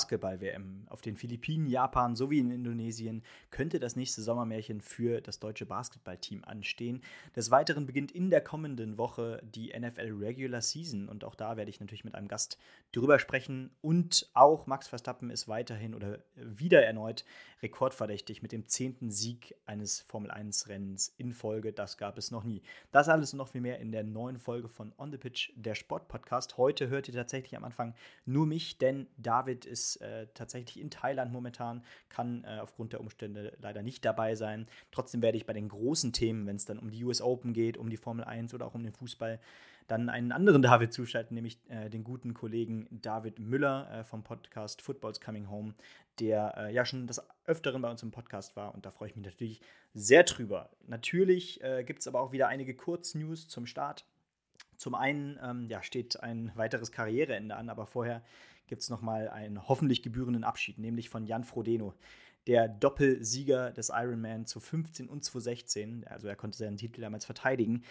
Basketball-WM auf den Philippinen, Japan sowie in Indonesien könnte das nächste Sommermärchen für das deutsche Basketballteam anstehen. Des Weiteren beginnt in der kommenden Woche die NFL Regular Season und auch da werde ich natürlich mit einem Gast drüber sprechen. Und auch Max Verstappen ist weiterhin oder wieder erneut rekordverdächtig mit dem zehnten Sieg eines Formel-1-Rennens in Folge. Das gab es noch nie. Das alles und noch viel mehr in der neuen Folge von On the Pitch, der Sportpodcast. Heute hört ihr tatsächlich am Anfang nur mich, denn David ist äh, tatsächlich in Thailand momentan, kann äh, aufgrund der Umstände leider nicht dabei sein. Trotzdem werde ich bei den großen Themen, wenn es dann um die US Open geht, um die Formel 1 oder auch um den Fußball, dann einen anderen David zuschalten, nämlich äh, den guten Kollegen David Müller äh, vom Podcast Football's Coming Home, der äh, ja schon des Öfteren bei uns im Podcast war und da freue ich mich natürlich sehr drüber. Natürlich äh, gibt es aber auch wieder einige Kurznews zum Start. Zum einen ähm, ja, steht ein weiteres Karriereende an, aber vorher gibt es nochmal einen hoffentlich gebührenden Abschied, nämlich von Jan Frodeno, der Doppelsieger des Ironman zu 15 und 2016. Also er konnte seinen Titel damals verteidigen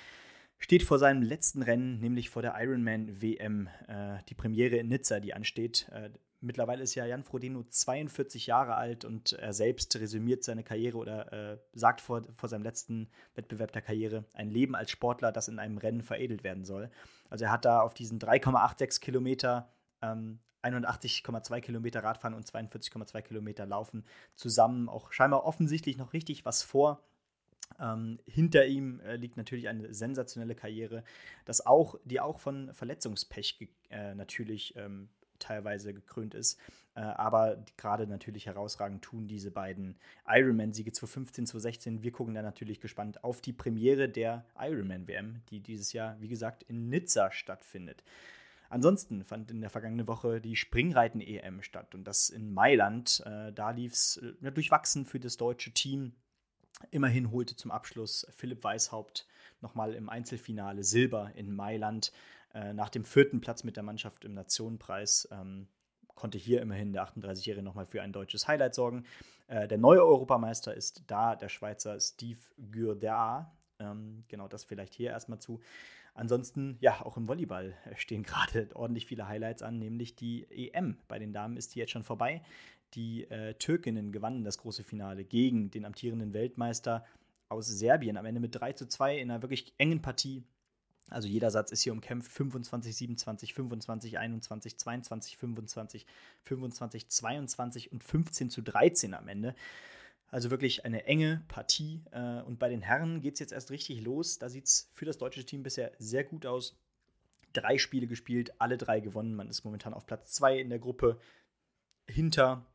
steht vor seinem letzten Rennen, nämlich vor der Ironman WM, äh, die Premiere in Nizza, die ansteht. Äh, mittlerweile ist ja Jan Frodeno 42 Jahre alt und er selbst resümiert seine Karriere oder äh, sagt vor, vor seinem letzten Wettbewerb der Karriere ein Leben als Sportler, das in einem Rennen veredelt werden soll. Also er hat da auf diesen 3,86 Kilometer ähm, 81,2 Kilometer Radfahren und 42,2 Kilometer Laufen zusammen auch scheinbar offensichtlich noch richtig was vor. Ähm, hinter ihm äh, liegt natürlich eine sensationelle Karriere, das auch, die auch von Verletzungspech äh, natürlich ähm, teilweise gekrönt ist. Äh, aber gerade natürlich herausragend tun diese beiden Ironman-Siege 2015, 2016. Wir gucken da natürlich gespannt auf die Premiere der Ironman-WM, die dieses Jahr, wie gesagt, in Nizza stattfindet. Ansonsten fand in der vergangenen Woche die Springreiten-EM statt und das in Mailand. Äh, da lief es äh, durchwachsen für das deutsche Team. Immerhin holte zum Abschluss Philipp Weishaupt nochmal im Einzelfinale Silber in Mailand. Äh, nach dem vierten Platz mit der Mannschaft im Nationenpreis ähm, konnte hier immerhin der 38-Jährige nochmal für ein deutsches Highlight sorgen. Äh, der neue Europameister ist da der Schweizer Steve Gürda. Ähm, genau das vielleicht hier erstmal zu. Ansonsten, ja, auch im Volleyball stehen gerade ordentlich viele Highlights an, nämlich die EM. Bei den Damen ist die jetzt schon vorbei. Die äh, Türkinnen gewannen das große Finale gegen den amtierenden Weltmeister aus Serbien. Am Ende mit 3 zu 2 in einer wirklich engen Partie. Also jeder Satz ist hier umkämpft. 25, 27, 25, 21, 22, 25, 25, 22 und 15 zu 13 am Ende. Also wirklich eine enge Partie. Äh, und bei den Herren geht es jetzt erst richtig los. Da sieht es für das deutsche Team bisher sehr gut aus. Drei Spiele gespielt, alle drei gewonnen. Man ist momentan auf Platz 2 in der Gruppe hinter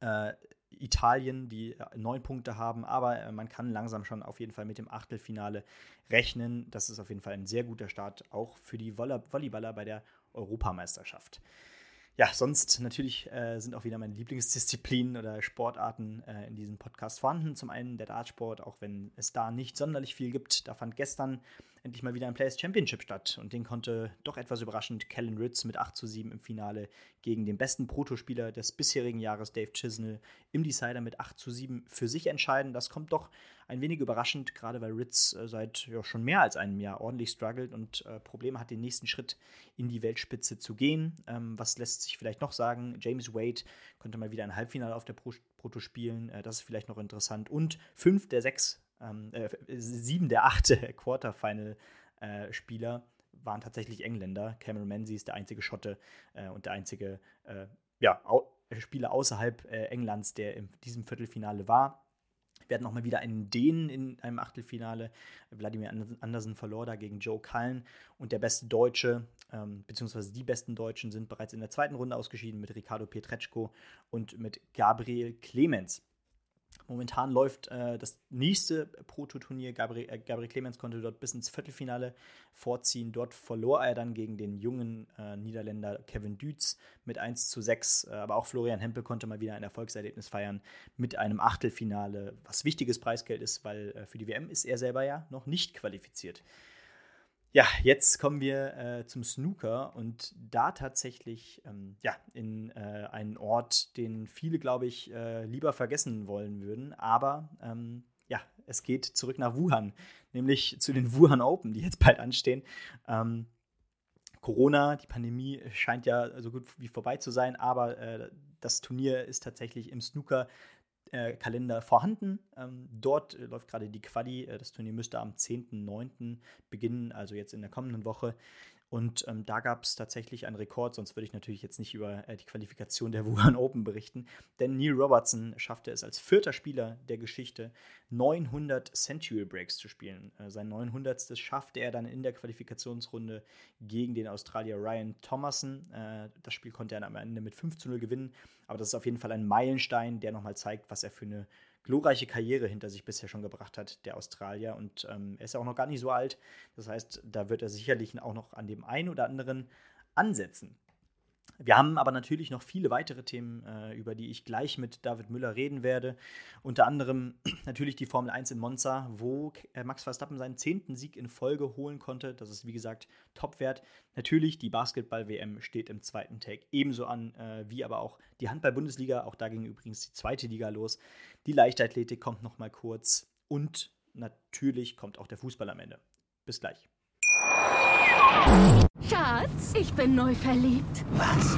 äh, Italien, die äh, neun Punkte haben, aber äh, man kann langsam schon auf jeden Fall mit dem Achtelfinale rechnen. Das ist auf jeden Fall ein sehr guter Start, auch für die Volleyballer bei der Europameisterschaft. Ja, sonst natürlich äh, sind auch wieder meine Lieblingsdisziplinen oder Sportarten äh, in diesem Podcast vorhanden. Zum einen der Dartsport, auch wenn es da nicht sonderlich viel gibt. Da fand gestern endlich mal wieder ein Players Championship statt. Und den konnte doch etwas überraschend Kellen Ritz mit 8 zu 7 im Finale gegen den besten Protospieler des bisherigen Jahres, Dave Chisnell, im Decider mit 8 zu 7 für sich entscheiden. Das kommt doch ein wenig überraschend, gerade weil Ritz äh, seit ja, schon mehr als einem Jahr ordentlich struggelt und äh, Probleme hat, den nächsten Schritt in die Weltspitze zu gehen. Ähm, was lässt sich vielleicht noch sagen? James Wade konnte mal wieder ein Halbfinale auf der Pro Proto spielen. Äh, das ist vielleicht noch interessant. Und fünf der sechs ähm, äh, sieben der acht Quarterfinal-Spieler äh, waren tatsächlich Engländer. Cameron Menzies ist der einzige Schotte äh, und der einzige äh, ja, au Spieler außerhalb äh, Englands, der in diesem Viertelfinale war. Wir hatten nochmal wieder einen Dänen in einem Achtelfinale. Wladimir Andersen verlor da gegen Joe Cullen. Und der beste Deutsche, ähm, beziehungsweise die besten Deutschen, sind bereits in der zweiten Runde ausgeschieden mit Ricardo Pietreczko und mit Gabriel Clemens. Momentan läuft äh, das nächste Proto-Turnier. Gabriel, äh, Gabriel, Clemens konnte dort bis ins Viertelfinale vorziehen. Dort verlor er dann gegen den jungen äh, Niederländer Kevin Dütz mit 1 zu 6. Äh, aber auch Florian Hempel konnte mal wieder ein Erfolgserlebnis feiern mit einem Achtelfinale, was wichtiges Preisgeld ist, weil äh, für die WM ist er selber ja noch nicht qualifiziert. Ja, jetzt kommen wir äh, zum Snooker und da tatsächlich ähm, ja, in äh, einen Ort, den viele, glaube ich, äh, lieber vergessen wollen würden. Aber ähm, ja, es geht zurück nach Wuhan, nämlich zu den Wuhan Open, die jetzt bald anstehen. Ähm, Corona, die Pandemie scheint ja so gut wie vorbei zu sein, aber äh, das Turnier ist tatsächlich im Snooker äh, Kalender vorhanden. Ähm, dort äh, läuft gerade die Quali. Äh, das Turnier müsste am 10.09. beginnen, also jetzt in der kommenden Woche. Und ähm, da gab es tatsächlich einen Rekord, sonst würde ich natürlich jetzt nicht über äh, die Qualifikation der Wuhan Open berichten. Denn Neil Robertson schaffte es als vierter Spieler der Geschichte, 900 Century Breaks zu spielen. Äh, sein 900. schaffte er dann in der Qualifikationsrunde gegen den Australier Ryan Thomason. Äh, das Spiel konnte er am Ende mit 5 zu 0 gewinnen. Aber das ist auf jeden Fall ein Meilenstein, der nochmal zeigt, was er für eine glorreiche Karriere hinter sich bisher schon gebracht hat, der Australier. Und ähm, er ist auch noch gar nicht so alt. Das heißt, da wird er sicherlich auch noch an dem einen oder anderen ansetzen. Wir haben aber natürlich noch viele weitere Themen, äh, über die ich gleich mit David Müller reden werde. Unter anderem natürlich die Formel 1 in Monza, wo äh, Max Verstappen seinen zehnten Sieg in Folge holen konnte. Das ist, wie gesagt, Topwert. Natürlich, die Basketball-WM steht im zweiten Tag ebenso an, äh, wie aber auch die Handball-Bundesliga. Auch da ging übrigens die zweite Liga los. Die Leichtathletik kommt noch mal kurz. Und natürlich kommt auch der Fußball am Ende. Bis gleich. Schatz, ich bin neu verliebt. Was?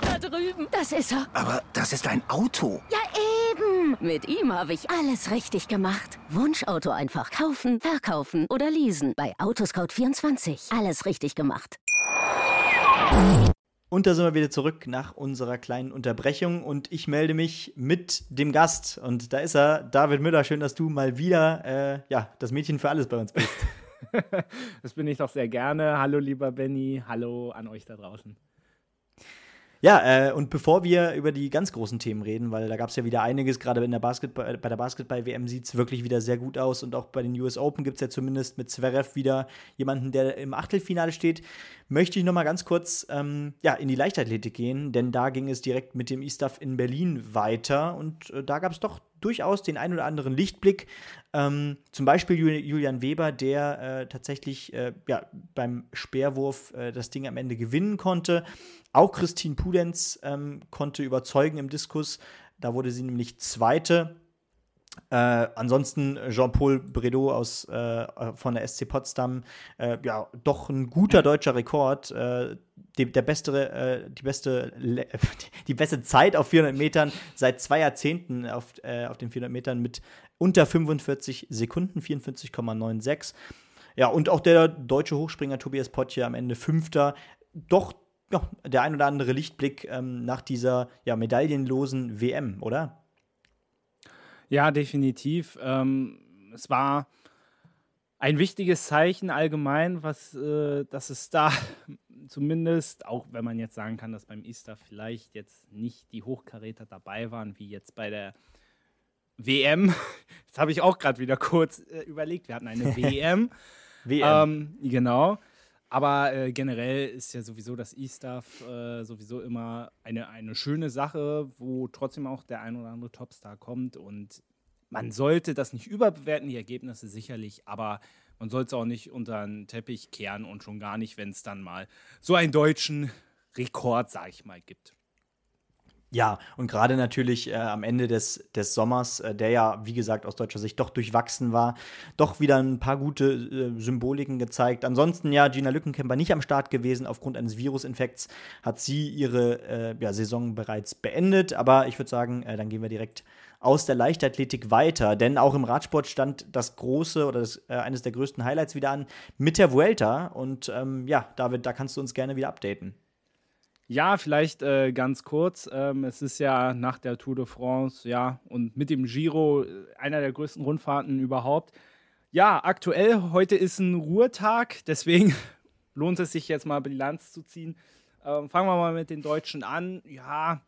Da drüben. Das ist er. Aber das ist ein Auto. Ja, eben. Mit ihm habe ich alles richtig gemacht. Wunschauto einfach kaufen, verkaufen oder leasen. Bei Autoscout24. Alles richtig gemacht. Und da sind wir wieder zurück nach unserer kleinen Unterbrechung und ich melde mich mit dem Gast. Und da ist er, David Müller. Schön, dass du mal wieder äh, ja, das Mädchen für alles bei uns bist. das bin ich doch sehr gerne. Hallo, lieber Benny. Hallo an euch da draußen. Ja, äh, und bevor wir über die ganz großen Themen reden, weil da gab es ja wieder einiges, gerade bei der Basketball-WM sieht es wirklich wieder sehr gut aus und auch bei den US Open gibt es ja zumindest mit Zverev wieder jemanden, der im Achtelfinale steht, möchte ich noch mal ganz kurz ähm, ja, in die Leichtathletik gehen, denn da ging es direkt mit dem E-Stuff in Berlin weiter und äh, da gab es doch durchaus den ein oder anderen Lichtblick. Ähm, zum Beispiel Julian Weber, der äh, tatsächlich äh, ja, beim Speerwurf äh, das Ding am Ende gewinnen konnte. Auch Christine Pudenz ähm, konnte überzeugen im Diskus. Da wurde sie nämlich Zweite. Äh, ansonsten Jean-Paul Bredow aus, äh, von der SC Potsdam, äh, ja, doch ein guter deutscher Rekord. Äh, die, der beste, äh, die, beste, die beste Zeit auf 400 Metern seit zwei Jahrzehnten auf, äh, auf den 400 Metern mit unter 45 Sekunden, 44,96. Ja, und auch der deutsche Hochspringer Tobias Potje am Ende Fünfter. Doch ja, der ein oder andere Lichtblick ähm, nach dieser ja, medaillenlosen WM, oder? Ja, definitiv. Ähm, es war ein wichtiges Zeichen allgemein, was, äh, dass es da zumindest, auch wenn man jetzt sagen kann, dass beim Easter vielleicht jetzt nicht die Hochkaräter dabei waren, wie jetzt bei der WM. Jetzt habe ich auch gerade wieder kurz äh, überlegt, wir hatten eine WM. WM. Ähm, genau. Aber äh, generell ist ja sowieso das E-Stuff äh, sowieso immer eine, eine schöne Sache, wo trotzdem auch der ein oder andere Topstar kommt. Und man sollte das nicht überbewerten, die Ergebnisse sicherlich, aber man sollte es auch nicht unter den Teppich kehren und schon gar nicht, wenn es dann mal so einen deutschen Rekord, sag ich mal, gibt. Ja, und gerade natürlich äh, am Ende des, des Sommers, äh, der ja, wie gesagt, aus deutscher Sicht doch durchwachsen war, doch wieder ein paar gute äh, Symboliken gezeigt. Ansonsten ja, Gina Lückenkämper nicht am Start gewesen. Aufgrund eines Virusinfekts hat sie ihre äh, ja, Saison bereits beendet. Aber ich würde sagen, äh, dann gehen wir direkt aus der Leichtathletik weiter. Denn auch im Radsport stand das große oder das, äh, eines der größten Highlights wieder an mit der Vuelta. Und ähm, ja, David, da kannst du uns gerne wieder updaten. Ja, vielleicht äh, ganz kurz. Ähm, es ist ja nach der Tour de France, ja, und mit dem Giro äh, einer der größten Rundfahrten überhaupt. Ja, aktuell, heute ist ein Ruhetag, deswegen lohnt es sich jetzt mal Bilanz zu ziehen. Ähm, fangen wir mal mit den Deutschen an. Ja,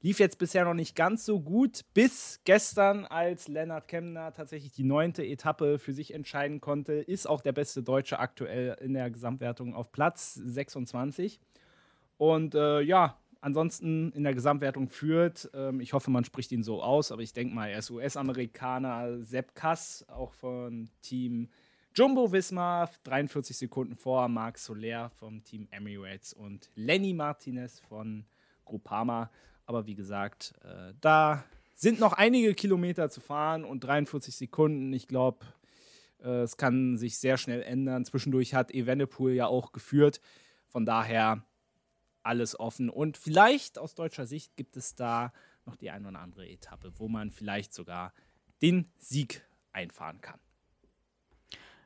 lief jetzt bisher noch nicht ganz so gut, bis gestern, als Lennart Kemner tatsächlich die neunte Etappe für sich entscheiden konnte, ist auch der beste Deutsche aktuell in der Gesamtwertung auf Platz 26. Und äh, ja, ansonsten in der Gesamtwertung führt, ähm, ich hoffe, man spricht ihn so aus, aber ich denke mal, er ist US-Amerikaner, Sepp Kass, auch von Team Jumbo Wismar 43 Sekunden vor Marc Soler vom Team Emirates und Lenny Martinez von Groupama. Aber wie gesagt, äh, da sind noch einige Kilometer zu fahren und 43 Sekunden. Ich glaube, äh, es kann sich sehr schnell ändern. Zwischendurch hat Evenepoel ja auch geführt. Von daher alles offen. Und vielleicht aus deutscher Sicht gibt es da noch die eine oder andere Etappe, wo man vielleicht sogar den Sieg einfahren kann.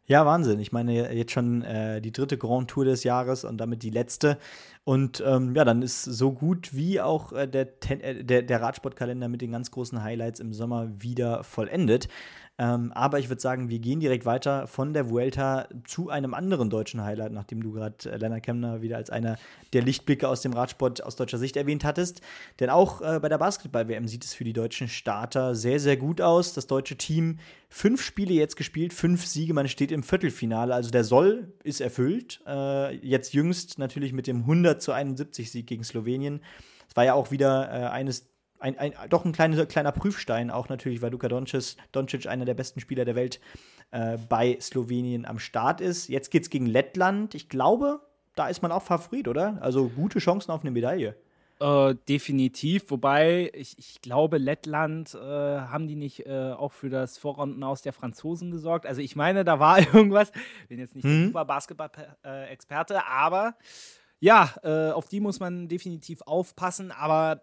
Ja, Wahnsinn. Ich meine, jetzt schon äh, die dritte Grand Tour des Jahres und damit die letzte. Und ähm, ja, dann ist so gut wie auch äh, der, äh, der, der Radsportkalender mit den ganz großen Highlights im Sommer wieder vollendet. Ähm, aber ich würde sagen, wir gehen direkt weiter von der Vuelta zu einem anderen deutschen Highlight, nachdem du gerade äh, Lennart Kemner wieder als einer der Lichtblicke aus dem Radsport aus deutscher Sicht erwähnt hattest. Denn auch äh, bei der Basketball-WM sieht es für die deutschen Starter sehr, sehr gut aus. Das deutsche Team fünf Spiele jetzt gespielt, fünf Siege, man steht im Viertelfinale. Also der Soll ist erfüllt. Äh, jetzt jüngst natürlich mit dem 100 zu 71 Sieg gegen Slowenien. Es war ja auch wieder äh, eines ein, ein, doch ein kleiner, kleiner Prüfstein, auch natürlich, weil Luka Doncic, Doncic einer der besten Spieler der Welt, äh, bei Slowenien am Start ist. Jetzt geht es gegen Lettland. Ich glaube, da ist man auch Favorit, oder? Also gute Chancen auf eine Medaille. Äh, definitiv, wobei ich, ich glaube, Lettland äh, haben die nicht äh, auch für das Vorrunden aus der Franzosen gesorgt. Also ich meine, da war irgendwas, bin jetzt nicht hm. der super Basketball-Experte, aber ja, äh, auf die muss man definitiv aufpassen. Aber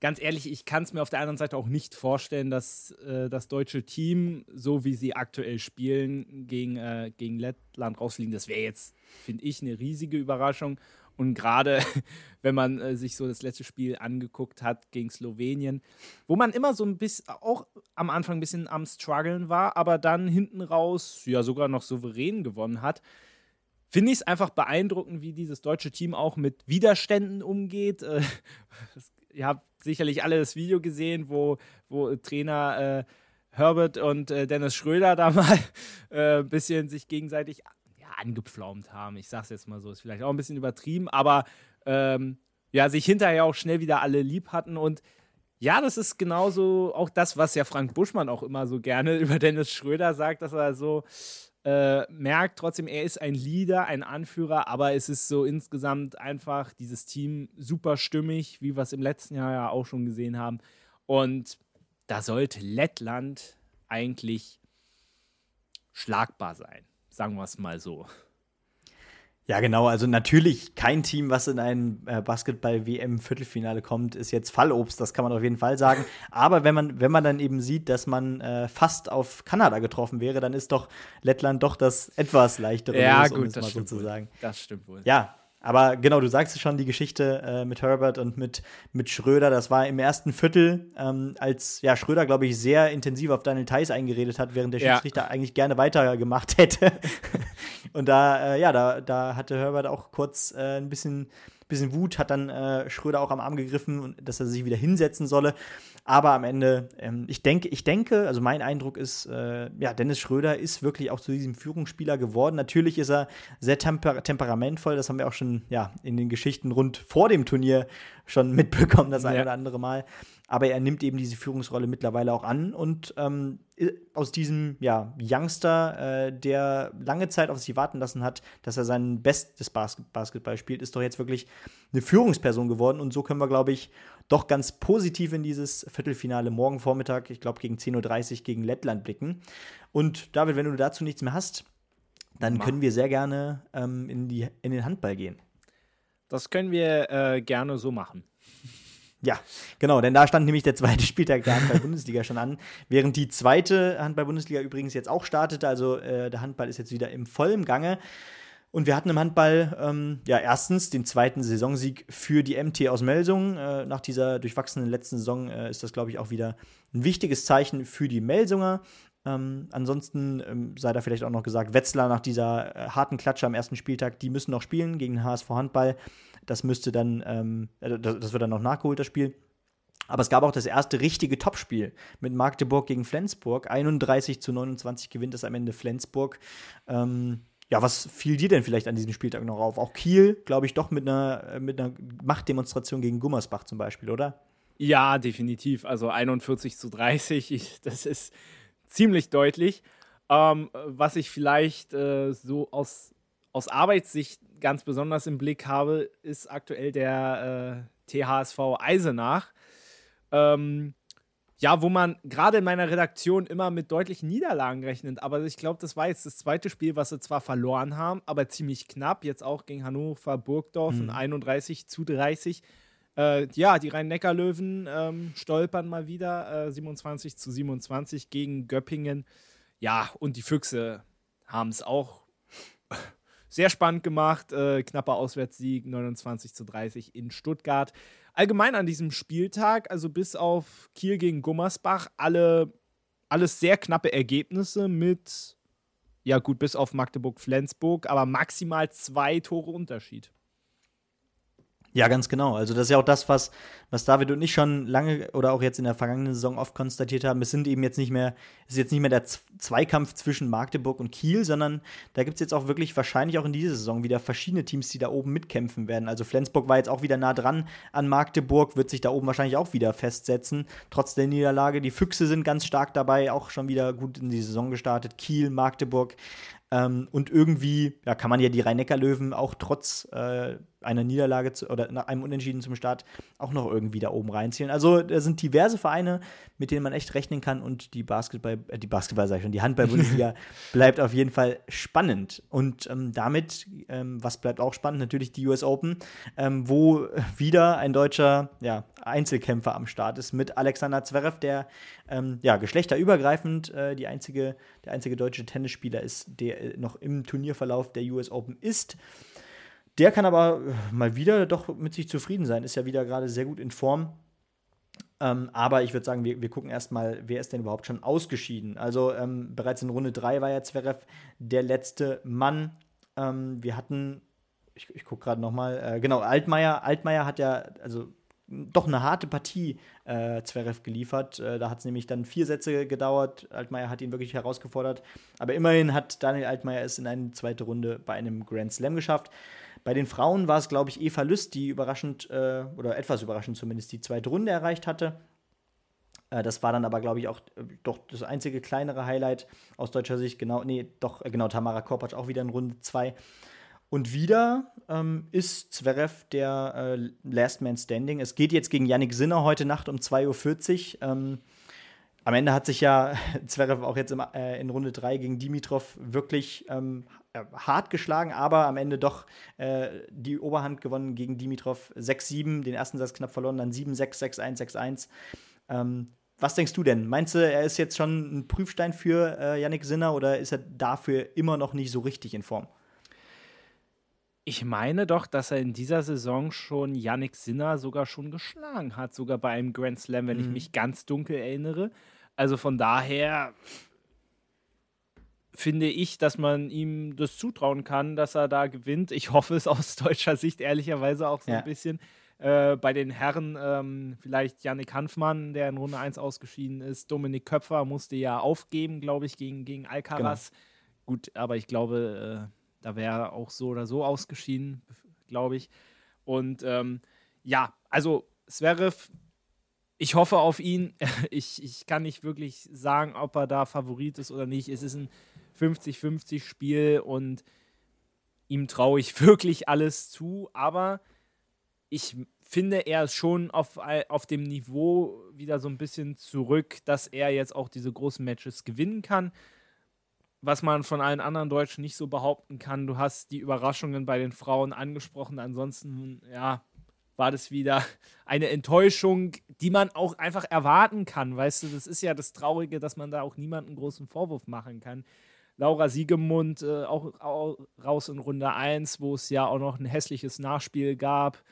ganz ehrlich, ich kann es mir auf der anderen Seite auch nicht vorstellen, dass äh, das deutsche Team, so wie sie aktuell spielen, gegen, äh, gegen Lettland rausliegen. Das wäre jetzt, finde ich, eine riesige Überraschung. Und gerade wenn man äh, sich so das letzte Spiel angeguckt hat gegen Slowenien, wo man immer so ein bisschen, auch am Anfang ein bisschen am Struggeln war, aber dann hinten raus ja sogar noch souverän gewonnen hat, finde ich es einfach beeindruckend, wie dieses deutsche Team auch mit Widerständen umgeht. Äh, das ihr sicherlich alle das Video gesehen, wo, wo Trainer äh, Herbert und äh, Dennis Schröder da mal äh, ein bisschen sich gegenseitig ja, angepflaumt haben. Ich sag's jetzt mal so, ist vielleicht auch ein bisschen übertrieben, aber ähm, ja, sich hinterher auch schnell wieder alle lieb hatten und ja, das ist genauso auch das, was ja Frank Buschmann auch immer so gerne über Dennis Schröder sagt, dass er so äh, merkt trotzdem, er ist ein Leader, ein Anführer, aber es ist so insgesamt einfach dieses Team super stimmig, wie wir es im letzten Jahr ja auch schon gesehen haben. Und da sollte Lettland eigentlich schlagbar sein, sagen wir es mal so. Ja, genau. Also natürlich kein Team, was in ein äh, Basketball-WM-Viertelfinale kommt, ist jetzt Fallobst. Das kann man auf jeden Fall sagen. Aber wenn man, wenn man dann eben sieht, dass man äh, fast auf Kanada getroffen wäre, dann ist doch Lettland doch das etwas leichtere ja, Los, gut, um es mal so zu sagen. Das stimmt wohl. Ja, aber genau, du sagst es schon, die Geschichte äh, mit Herbert und mit, mit Schröder, das war im ersten Viertel, ähm, als ja, Schröder, glaube ich, sehr intensiv auf Daniel Theiss eingeredet hat, während der Schiedsrichter ja. eigentlich gerne weitergemacht hätte. und da, äh, ja, da, da hatte Herbert auch kurz äh, ein bisschen, bisschen Wut, hat dann äh, Schröder auch am Arm gegriffen, dass er sich wieder hinsetzen solle. Aber am Ende, ähm, ich denke, ich denke, also mein Eindruck ist, äh, ja, Dennis Schröder ist wirklich auch zu diesem Führungsspieler geworden. Natürlich ist er sehr temper temperamentvoll, das haben wir auch schon ja, in den Geschichten rund vor dem Turnier schon mitbekommen, das ja. ein oder andere Mal aber er nimmt eben diese Führungsrolle mittlerweile auch an und ähm, aus diesem ja, Youngster, äh, der lange Zeit auf sich warten lassen hat, dass er sein bestes Bas Basketball spielt, ist doch jetzt wirklich eine Führungsperson geworden und so können wir, glaube ich, doch ganz positiv in dieses Viertelfinale morgen Vormittag, ich glaube gegen 10.30 Uhr gegen Lettland blicken. Und David, wenn du dazu nichts mehr hast, dann können wir sehr gerne ähm, in, die, in den Handball gehen. Das können wir äh, gerne so machen. Ja, genau, denn da stand nämlich der zweite Spieltag der Handball-Bundesliga schon an, während die zweite Handball-Bundesliga übrigens jetzt auch startete. Also äh, der Handball ist jetzt wieder im vollen Gange. Und wir hatten im Handball ähm, ja erstens den zweiten Saisonsieg für die MT aus Melsungen. Äh, nach dieser durchwachsenen letzten Saison äh, ist das, glaube ich, auch wieder ein wichtiges Zeichen für die Melsunger. Ähm, ansonsten ähm, sei da vielleicht auch noch gesagt, Wetzlar nach dieser äh, harten Klatsche am ersten Spieltag, die müssen noch spielen gegen HSV Handball. Das müsste dann, ähm, äh, das, das wird dann noch nachgeholt, das Spiel. Aber es gab auch das erste richtige Topspiel mit Magdeburg gegen Flensburg. 31 zu 29 gewinnt es am Ende Flensburg. Ähm, ja, was fiel dir denn vielleicht an diesem Spieltag noch auf? Auch Kiel, glaube ich, doch mit einer, äh, mit einer Machtdemonstration gegen Gummersbach zum Beispiel, oder? Ja, definitiv. Also 41 zu 30, ich, das ist ziemlich deutlich. Ähm, was ich vielleicht äh, so aus, aus Arbeitssicht ganz besonders im Blick habe, ist aktuell der äh, THSV Eisenach. Ähm, ja, wo man gerade in meiner Redaktion immer mit deutlichen Niederlagen rechnet. Aber ich glaube, das war jetzt das zweite Spiel, was sie zwar verloren haben, aber ziemlich knapp. Jetzt auch gegen Hannover Burgdorf mhm. 31 zu 30. Äh, ja, die Rhein-Neckar-Löwen ähm, stolpern mal wieder. Äh, 27 zu 27 gegen Göppingen. Ja, und die Füchse haben es auch sehr spannend gemacht. Äh, knapper Auswärtssieg 29 zu 30 in Stuttgart allgemein an diesem Spieltag, also bis auf Kiel gegen Gummersbach, alle, alles sehr knappe Ergebnisse mit, ja gut, bis auf Magdeburg-Flensburg, aber maximal zwei Tore Unterschied. Ja, ganz genau. Also das ist ja auch das, was, was David und ich schon lange oder auch jetzt in der vergangenen Saison oft konstatiert haben. Es sind eben jetzt nicht mehr, es ist jetzt nicht mehr der Zweikampf zwischen Magdeburg und Kiel, sondern da gibt es jetzt auch wirklich wahrscheinlich auch in dieser Saison wieder verschiedene Teams, die da oben mitkämpfen werden. Also Flensburg war jetzt auch wieder nah dran an Magdeburg, wird sich da oben wahrscheinlich auch wieder festsetzen, trotz der Niederlage. Die Füchse sind ganz stark dabei, auch schon wieder gut in die Saison gestartet. Kiel, Magdeburg. Ähm, und irgendwie ja, kann man ja die Rhein-Neckar-Löwen auch trotz äh, einer Niederlage zu, oder nach einem Unentschieden zum Start auch noch irgendwie da oben reinziehen. Also da sind diverse Vereine, mit denen man echt rechnen kann und die Basketball, äh, die Basketball sag ich schon, die Handball-Bundesliga bleibt auf jeden Fall spannend. Und ähm, damit, ähm, was bleibt auch spannend, natürlich die US Open, ähm, wo wieder ein deutscher ja, Einzelkämpfer am Start ist mit Alexander Zverev, der ähm, ja, geschlechterübergreifend äh, die einzige, der einzige deutsche Tennisspieler ist, der äh, noch im Turnierverlauf der US Open ist. Der kann aber äh, mal wieder doch mit sich zufrieden sein, ist ja wieder gerade sehr gut in Form. Ähm, aber ich würde sagen, wir, wir gucken erstmal, wer ist denn überhaupt schon ausgeschieden. Also ähm, bereits in Runde 3 war ja Zverev der letzte Mann. Ähm, wir hatten, ich, ich gucke gerade nochmal, äh, genau, Altmaier, Altmaier hat ja, also doch eine harte Partie äh, Zverev geliefert. Äh, da hat es nämlich dann vier Sätze gedauert. Altmaier hat ihn wirklich herausgefordert. Aber immerhin hat Daniel Altmaier es in eine zweite Runde bei einem Grand Slam geschafft. Bei den Frauen war es, glaube ich, Eva Lüst, die überraschend, äh, oder etwas überraschend zumindest, die zweite Runde erreicht hatte. Äh, das war dann aber, glaube ich, auch äh, doch das einzige kleinere Highlight aus deutscher Sicht. Genau, nee, doch, äh, genau, Tamara Korpatsch auch wieder in Runde 2. Und wieder ähm, ist Zverev der äh, Last Man Standing. Es geht jetzt gegen Yannick Sinner heute Nacht um 2.40 Uhr. Ähm, am Ende hat sich ja Zverev auch jetzt im, äh, in Runde 3 gegen Dimitrov wirklich ähm, hart geschlagen, aber am Ende doch äh, die Oberhand gewonnen gegen Dimitrov 6-7, den ersten Satz knapp verloren, dann 7-6, 6-1, 6-1. Ähm, was denkst du denn? Meinst du, er ist jetzt schon ein Prüfstein für äh, Yannick Sinner oder ist er dafür immer noch nicht so richtig in Form? Ich meine doch, dass er in dieser Saison schon Yannick Sinner sogar schon geschlagen hat, sogar bei einem Grand Slam, wenn mhm. ich mich ganz dunkel erinnere. Also von daher finde ich, dass man ihm das zutrauen kann, dass er da gewinnt. Ich hoffe es aus deutscher Sicht ehrlicherweise auch so ja. ein bisschen. Äh, bei den Herren ähm, vielleicht Yannick Hanfmann, der in Runde 1 ausgeschieden ist. Dominik Köpfer musste ja aufgeben, glaube ich, gegen, gegen Alcaraz. Genau. Gut, aber ich glaube, äh, da wäre er auch so oder so ausgeschieden, glaube ich. Und ähm, ja, also Zverev, ich hoffe auf ihn. Ich, ich kann nicht wirklich sagen, ob er da Favorit ist oder nicht. Es ist ein 50-50 Spiel und ihm traue ich wirklich alles zu, aber ich finde, er ist schon auf, auf dem Niveau wieder so ein bisschen zurück, dass er jetzt auch diese großen Matches gewinnen kann. Was man von allen anderen Deutschen nicht so behaupten kann. Du hast die Überraschungen bei den Frauen angesprochen. Ansonsten, ja, war das wieder eine Enttäuschung, die man auch einfach erwarten kann. Weißt du, das ist ja das Traurige, dass man da auch niemanden großen Vorwurf machen kann. Laura Siegemund äh, auch, auch, raus in Runde 1, wo es ja auch noch ein hässliches Nachspiel gab,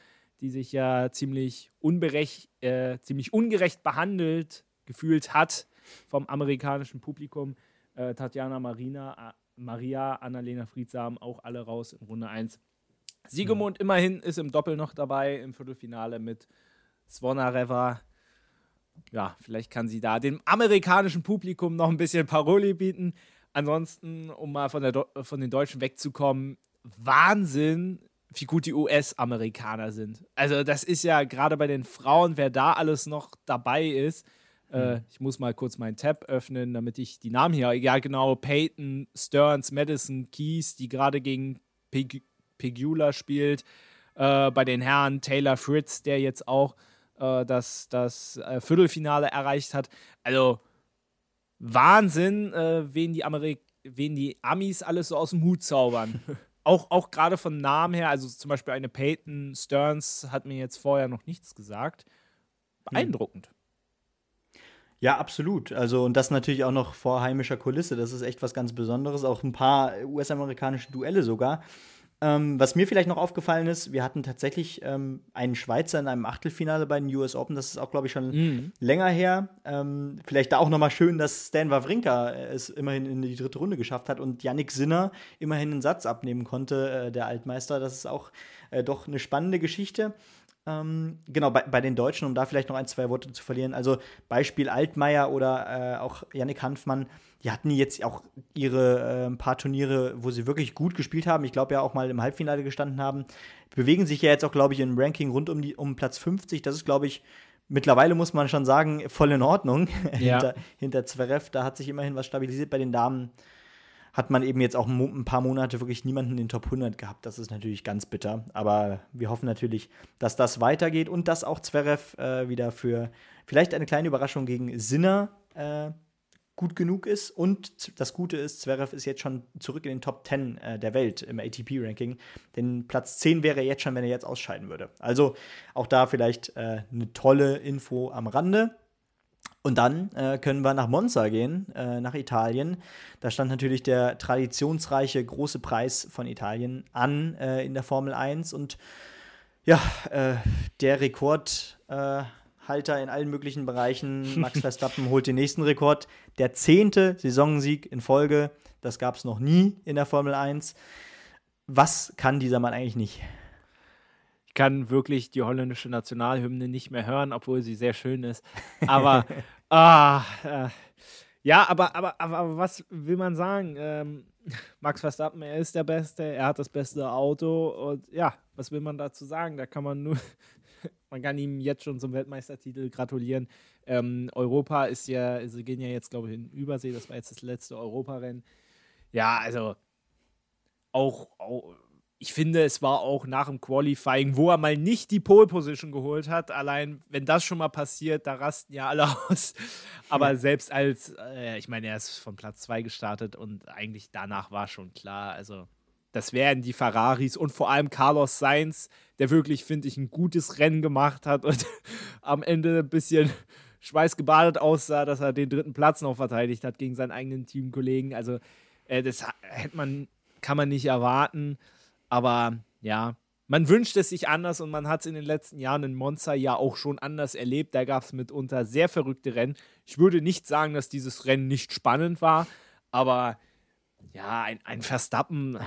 die sich ja ziemlich, unberecht, äh, ziemlich ungerecht behandelt gefühlt hat vom amerikanischen Publikum. Äh, Tatjana Marina, Maria, Annalena Friedsam auch alle raus in Runde 1. Siegemund mhm. immerhin ist im Doppel noch dabei im Viertelfinale mit Svonareva. Ja, vielleicht kann sie da dem amerikanischen Publikum noch ein bisschen Paroli bieten. Ansonsten, um mal von, der, von den Deutschen wegzukommen, Wahnsinn, wie gut die US-Amerikaner sind. Also, das ist ja gerade bei den Frauen, wer da alles noch dabei ist. Äh, ich muss mal kurz meinen Tab öffnen, damit ich die Namen hier. Ja, genau. Peyton, Stearns, Madison, Keys, die gerade gegen Peg Pegula spielt. Äh, bei den Herren Taylor Fritz, der jetzt auch äh, das, das äh, Viertelfinale erreicht hat. Also Wahnsinn, äh, wen, die Amerik wen die Amis alles so aus dem Hut zaubern. auch auch gerade von Namen her, also zum Beispiel eine Peyton Stearns hat mir jetzt vorher noch nichts gesagt. Beeindruckend. Ja, absolut. Also, und das natürlich auch noch vor heimischer Kulisse. Das ist echt was ganz Besonderes. Auch ein paar US-amerikanische Duelle sogar. Ähm, was mir vielleicht noch aufgefallen ist, wir hatten tatsächlich ähm, einen Schweizer in einem Achtelfinale bei den US Open. Das ist auch, glaube ich, schon mhm. länger her. Ähm, vielleicht da auch noch mal schön, dass Stan Wawrinka es immerhin in die dritte Runde geschafft hat und Yannick Sinner immerhin einen Satz abnehmen konnte, äh, der Altmeister. Das ist auch äh, doch eine spannende Geschichte. Ähm, genau, bei, bei, den Deutschen, um da vielleicht noch ein, zwei Worte zu verlieren. Also Beispiel Altmaier oder äh, auch Yannick Hanfmann, die hatten jetzt auch ihre äh, paar Turniere, wo sie wirklich gut gespielt haben. Ich glaube ja auch mal im Halbfinale gestanden haben. Bewegen sich ja jetzt auch, glaube ich, im Ranking rund um, die, um Platz 50. Das ist, glaube ich, mittlerweile muss man schon sagen, voll in Ordnung ja. hinter, hinter Zverev. Da hat sich immerhin was stabilisiert. Bei den Damen hat man eben jetzt auch ein paar Monate wirklich niemanden in den Top 100 gehabt. Das ist natürlich ganz bitter. Aber wir hoffen natürlich, dass das weitergeht und dass auch Zverev äh, wieder für vielleicht eine kleine Überraschung gegen Sinner äh, gut genug ist. Und das Gute ist, Zverev ist jetzt schon zurück in den Top 10 äh, der Welt im ATP-Ranking. Denn Platz 10 wäre jetzt schon, wenn er jetzt ausscheiden würde. Also auch da vielleicht äh, eine tolle Info am Rande. Und dann äh, können wir nach Monza gehen, äh, nach Italien. Da stand natürlich der traditionsreiche große Preis von Italien an äh, in der Formel 1. Und ja, äh, der Rekordhalter in allen möglichen Bereichen, Max Verstappen, holt den nächsten Rekord. Der zehnte Saisonsieg in Folge. Das gab es noch nie in der Formel 1. Was kann dieser Mann eigentlich nicht? Ich kann wirklich die holländische Nationalhymne nicht mehr hören, obwohl sie sehr schön ist. Aber Ah, äh, ja, aber, aber, aber, aber, was will man sagen? Ähm, Max Verstappen, er ist der Beste, er hat das beste Auto und ja, was will man dazu sagen? Da kann man nur, man kann ihm jetzt schon zum Weltmeistertitel gratulieren. Ähm, Europa ist ja, sie gehen ja jetzt, glaube ich, in Übersee, das war jetzt das letzte Europarennen. Ja, also auch, auch ich finde, es war auch nach dem Qualifying, wo er mal nicht die Pole Position geholt hat. Allein, wenn das schon mal passiert, da rasten ja alle aus. Aber ja. selbst als, äh, ich meine, er ist von Platz 2 gestartet und eigentlich danach war schon klar, also das wären die Ferraris und vor allem Carlos Sainz, der wirklich, finde ich, ein gutes Rennen gemacht hat und am Ende ein bisschen schweißgebadet aussah, dass er den dritten Platz noch verteidigt hat gegen seinen eigenen Teamkollegen. Also, äh, das hätte man, kann man nicht erwarten. Aber ja, man wünscht es sich anders und man hat es in den letzten Jahren in Monza ja auch schon anders erlebt. Da gab es mitunter sehr verrückte Rennen. Ich würde nicht sagen, dass dieses Rennen nicht spannend war, aber ja, ein, ein Verstappen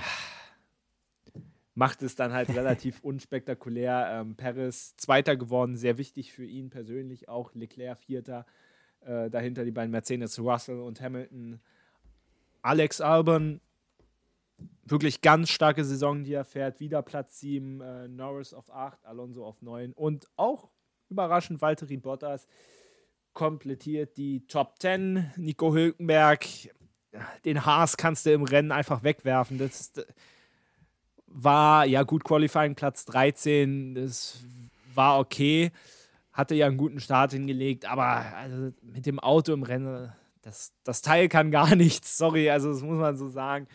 macht es dann halt relativ unspektakulär. Ähm, Perez Zweiter geworden, sehr wichtig für ihn persönlich auch. Leclerc Vierter, äh, dahinter die beiden Mercedes Russell und Hamilton. Alex Albon wirklich ganz starke Saison, die er fährt. Wieder Platz 7, äh, Norris auf 8, Alonso auf 9 und auch überraschend Valtteri Bottas komplettiert die Top 10. Nico Hülkenberg, den Haas kannst du im Rennen einfach wegwerfen. Das war ja gut Qualifying Platz 13, das war okay. Hatte ja einen guten Start hingelegt, aber also mit dem Auto im Rennen, das, das Teil kann gar nichts. Sorry, also das muss man so sagen.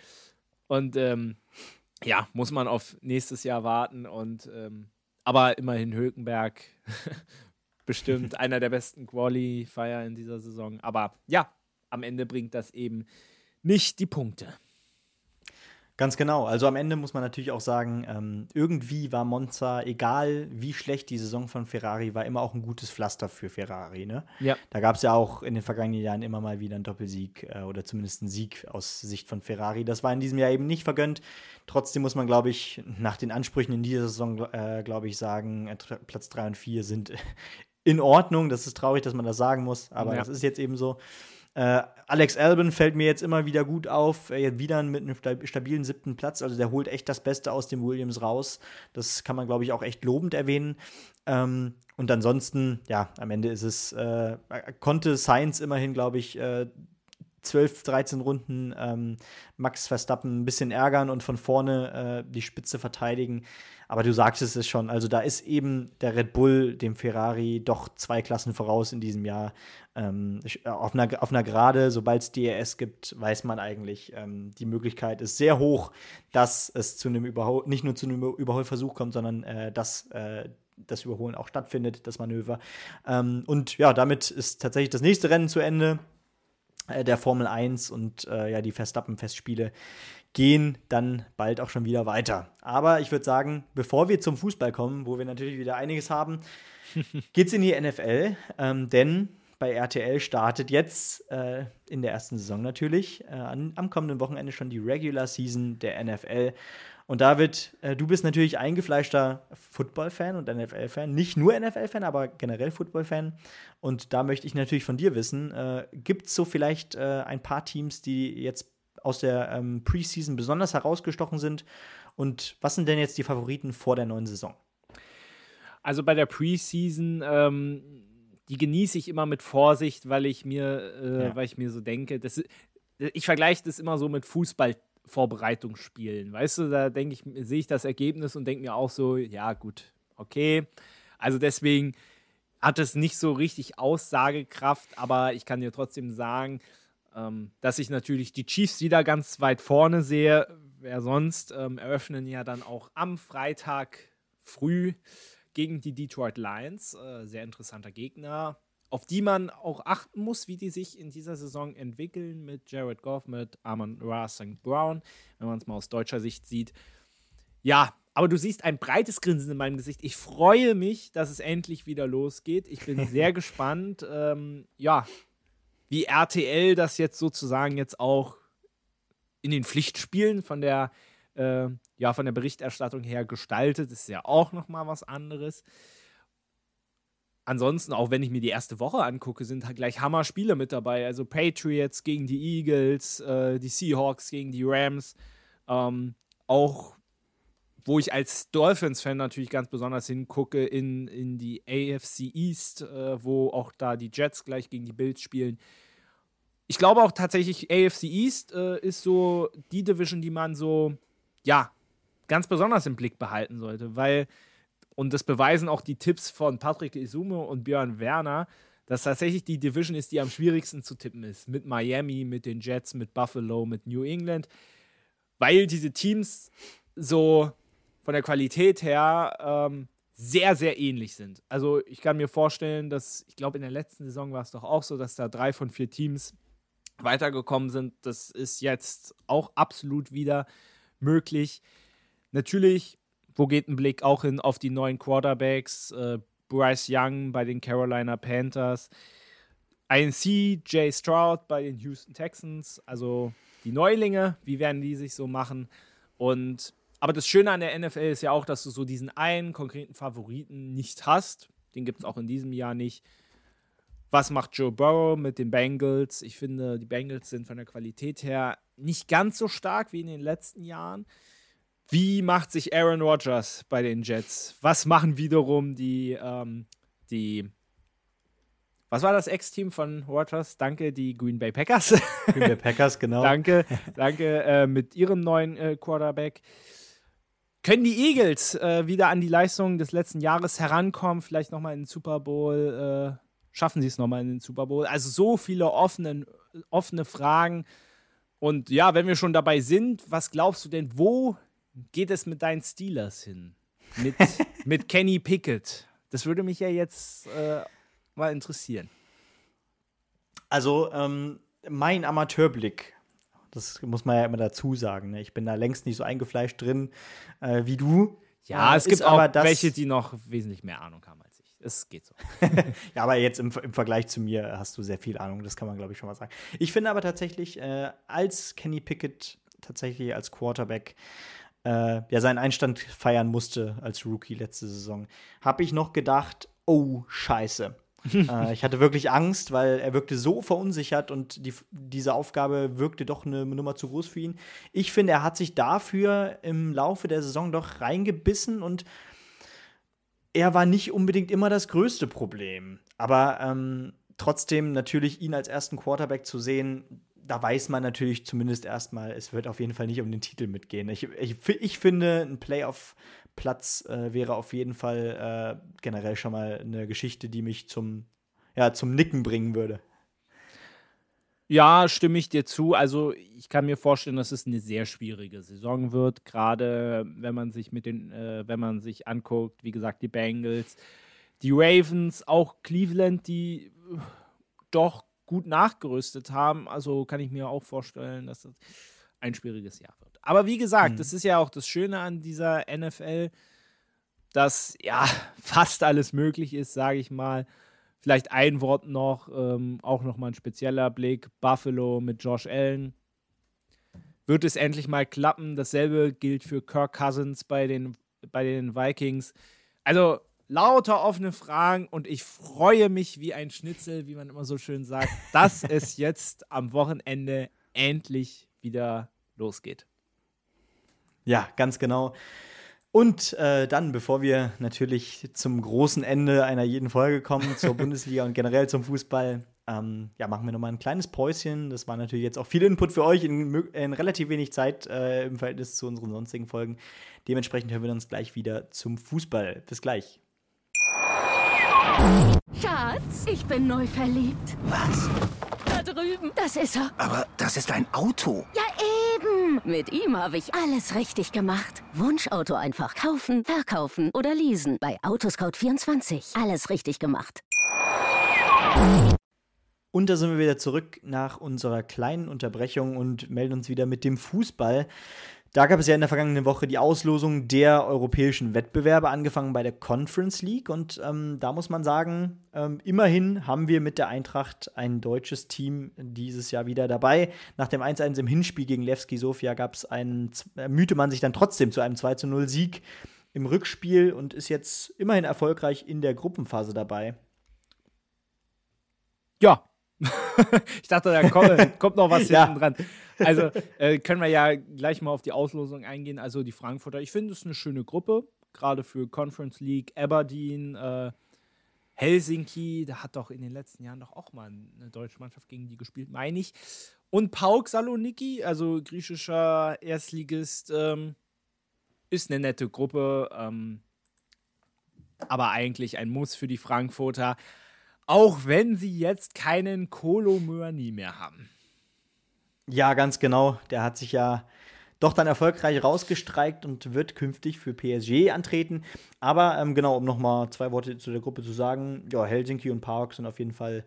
Und ähm, ja, muss man auf nächstes Jahr warten. Und ähm, aber immerhin Hülkenberg bestimmt einer der besten Qualifier in dieser Saison. Aber ja, am Ende bringt das eben nicht die Punkte. Ganz genau. Also am Ende muss man natürlich auch sagen, ähm, irgendwie war Monza, egal wie schlecht die Saison von Ferrari war, immer auch ein gutes Pflaster für Ferrari. Ne? Ja. Da gab es ja auch in den vergangenen Jahren immer mal wieder einen Doppelsieg äh, oder zumindest einen Sieg aus Sicht von Ferrari. Das war in diesem Jahr eben nicht vergönnt. Trotzdem muss man, glaube ich, nach den Ansprüchen in dieser Saison, äh, glaube ich, sagen, äh, Platz 3 und 4 sind in Ordnung. Das ist traurig, dass man das sagen muss, aber ja. das ist jetzt eben so. Äh, Alex Albin fällt mir jetzt immer wieder gut auf, er wieder mit einem stabilen siebten Platz. Also der holt echt das Beste aus dem Williams raus. Das kann man, glaube ich, auch echt lobend erwähnen. Ähm, und ansonsten, ja, am Ende ist es, äh, konnte Science immerhin, glaube ich, äh, 12, 13 Runden ähm, Max Verstappen ein bisschen ärgern und von vorne äh, die Spitze verteidigen. Aber du sagtest es schon, also da ist eben der Red Bull dem Ferrari doch zwei Klassen voraus in diesem Jahr. Ähm, auf, einer, auf einer Gerade, sobald es DRS gibt, weiß man eigentlich, ähm, die Möglichkeit ist sehr hoch, dass es zu einem Überhol nicht nur zu einem Überholversuch kommt, sondern äh, dass äh, das Überholen auch stattfindet, das Manöver. Ähm, und ja, damit ist tatsächlich das nächste Rennen zu Ende äh, der Formel 1 und äh, ja, die Verstappen-Festspiele gehen dann bald auch schon wieder weiter. Aber ich würde sagen, bevor wir zum Fußball kommen, wo wir natürlich wieder einiges haben, geht's in die NFL, ähm, denn bei RTL startet jetzt äh, in der ersten Saison natürlich äh, an, am kommenden Wochenende schon die Regular Season der NFL. Und David, äh, du bist natürlich eingefleischter Football-Fan und NFL-Fan. Nicht nur NFL-Fan, aber generell Football-Fan. Und da möchte ich natürlich von dir wissen: äh, Gibt es so vielleicht äh, ein paar Teams, die jetzt aus der ähm, Preseason besonders herausgestochen sind? Und was sind denn jetzt die Favoriten vor der neuen Saison? Also bei der Preseason, ähm, die genieße ich immer mit Vorsicht, weil ich mir, äh, ja. weil ich mir so denke, das, ich vergleiche das immer so mit Fußball Vorbereitungsspielen. Weißt du, da denke ich, sehe ich das Ergebnis und denke mir auch so, ja, gut, okay. Also deswegen hat es nicht so richtig Aussagekraft, aber ich kann dir trotzdem sagen, ähm, dass ich natürlich die Chiefs wieder ganz weit vorne sehe. Wer sonst ähm, eröffnen ja dann auch am Freitag früh gegen die Detroit Lions. Äh, sehr interessanter Gegner auf die man auch achten muss, wie die sich in dieser Saison entwickeln mit Jared Goff, mit Amon Ra St. Brown, wenn man es mal aus deutscher Sicht sieht. Ja, aber du siehst ein breites Grinsen in meinem Gesicht. Ich freue mich, dass es endlich wieder losgeht. Ich bin sehr gespannt, ähm, ja, wie RTL das jetzt sozusagen jetzt auch in den Pflichtspielen von der, äh, ja, von der Berichterstattung her gestaltet. Das ist ja auch noch mal was anderes ansonsten, auch wenn ich mir die erste Woche angucke, sind halt gleich Hammer-Spiele mit dabei. Also Patriots gegen die Eagles, äh, die Seahawks gegen die Rams. Ähm, auch wo ich als Dolphins-Fan natürlich ganz besonders hingucke, in, in die AFC East, äh, wo auch da die Jets gleich gegen die Bills spielen. Ich glaube auch tatsächlich, AFC East äh, ist so die Division, die man so, ja, ganz besonders im Blick behalten sollte, weil und das beweisen auch die Tipps von Patrick Isume und Björn Werner, dass tatsächlich die Division ist, die am schwierigsten zu tippen ist. Mit Miami, mit den Jets, mit Buffalo, mit New England. Weil diese Teams so von der Qualität her ähm, sehr, sehr ähnlich sind. Also ich kann mir vorstellen, dass, ich glaube, in der letzten Saison war es doch auch so, dass da drei von vier Teams weitergekommen sind. Das ist jetzt auch absolut wieder möglich. Natürlich wo geht ein Blick auch hin auf die neuen Quarterbacks? Äh, Bryce Young bei den Carolina Panthers, INC, Jay Stroud bei den Houston Texans, also die Neulinge, wie werden die sich so machen? Und aber das Schöne an der NFL ist ja auch, dass du so diesen einen konkreten Favoriten nicht hast. Den gibt es auch in diesem Jahr nicht. Was macht Joe Burrow mit den Bengals? Ich finde, die Bengals sind von der Qualität her nicht ganz so stark wie in den letzten Jahren. Wie macht sich Aaron Rodgers bei den Jets? Was machen wiederum die, ähm, die was war das Ex-Team von Rodgers? Danke, die Green Bay Packers. Green Bay Packers, genau. danke, danke äh, mit ihrem neuen äh, Quarterback. Können die Eagles äh, wieder an die Leistung des letzten Jahres herankommen? Vielleicht nochmal in den Super Bowl? Äh, schaffen sie es nochmal in den Super Bowl? Also so viele offene, offene Fragen. Und ja, wenn wir schon dabei sind, was glaubst du denn, wo geht es mit deinen Steelers hin? Mit, mit Kenny Pickett. Das würde mich ja jetzt äh, mal interessieren. Also, ähm, mein Amateurblick, das muss man ja immer dazu sagen. Ne? Ich bin da längst nicht so eingefleischt drin äh, wie du. Ja, äh, es gibt auch welche, die noch wesentlich mehr Ahnung haben als. Es geht so. ja, aber jetzt im, im, Vergleich zu mir hast du sehr viel Ahnung, das kann man, glaube ich, schon mal sagen. Ich finde aber tatsächlich, äh, als Kenny Pickett tatsächlich als Quarterback äh, ja seinen Einstand feiern musste als Rookie letzte Saison, habe ich noch gedacht, oh Scheiße. äh, ich hatte wirklich Angst, weil er wirkte so verunsichert und die, diese Aufgabe wirkte doch eine Nummer zu groß für ihn. Ich finde, er hat sich dafür im Laufe der Saison doch reingebissen und er war nicht unbedingt immer das größte Problem. Aber ähm, trotzdem natürlich ihn als ersten Quarterback zu sehen, da weiß man natürlich zumindest erstmal, es wird auf jeden Fall nicht um den Titel mitgehen. Ich, ich, ich finde, ein Playoff-Platz äh, wäre auf jeden Fall äh, generell schon mal eine Geschichte, die mich zum, ja, zum Nicken bringen würde. Ja, stimme ich dir zu. Also ich kann mir vorstellen, dass es eine sehr schwierige Saison wird, gerade wenn man sich mit den, äh, wenn man sich anguckt, wie gesagt, die Bengals, die Ravens, auch Cleveland, die äh, doch gut nachgerüstet haben. Also kann ich mir auch vorstellen, dass das ein schwieriges Jahr wird. Aber wie gesagt, mhm. das ist ja auch das Schöne an dieser NFL, dass ja fast alles möglich ist, sage ich mal. Vielleicht ein Wort noch, ähm, auch nochmal ein spezieller Blick. Buffalo mit Josh Allen. Wird es endlich mal klappen? Dasselbe gilt für Kirk Cousins bei den, bei den Vikings. Also lauter offene Fragen und ich freue mich wie ein Schnitzel, wie man immer so schön sagt, dass es jetzt am Wochenende endlich wieder losgeht. Ja, ganz genau. Und äh, dann, bevor wir natürlich zum großen Ende einer jeden Folge kommen, zur Bundesliga und generell zum Fußball, ähm, ja, machen wir nochmal ein kleines Päuschen. Das war natürlich jetzt auch viel Input für euch in, in relativ wenig Zeit äh, im Verhältnis zu unseren sonstigen Folgen. Dementsprechend hören wir uns gleich wieder zum Fußball. Bis gleich. Schatz, ich bin neu verliebt. Was? Da drüben. Das ist er. Aber das ist ein Auto. Ja, eben. Mit ihm habe ich alles richtig gemacht. Wunschauto einfach kaufen, verkaufen oder leasen. Bei Autoscout24. Alles richtig gemacht. Und da sind wir wieder zurück nach unserer kleinen Unterbrechung und melden uns wieder mit dem Fußball. Da gab es ja in der vergangenen Woche die Auslosung der europäischen Wettbewerbe, angefangen bei der Conference League. Und ähm, da muss man sagen, ähm, immerhin haben wir mit der Eintracht ein deutsches Team dieses Jahr wieder dabei. Nach dem 1-1 im Hinspiel gegen Levski Sofia gab es einen, mühte man sich dann trotzdem zu einem 2-0-Sieg im Rückspiel und ist jetzt immerhin erfolgreich in der Gruppenphase dabei. Ja, ich dachte, da kommt, kommt noch was ja. hinten dran. Also äh, können wir ja gleich mal auf die Auslosung eingehen. Also die Frankfurter, ich finde es eine schöne Gruppe, gerade für Conference League, Aberdeen, äh, Helsinki, da hat doch in den letzten Jahren doch auch mal eine deutsche Mannschaft gegen die gespielt, meine ich. Und Pauk Saloniki, also griechischer Erstligist, ähm, ist eine nette Gruppe, ähm, aber eigentlich ein Muss für die Frankfurter. Auch wenn sie jetzt keinen Kolo Mörni mehr haben. Ja, ganz genau. Der hat sich ja doch dann erfolgreich rausgestreikt und wird künftig für PSG antreten. Aber ähm, genau, um nochmal zwei Worte zu der Gruppe zu sagen, ja, Helsinki und Park sind auf jeden Fall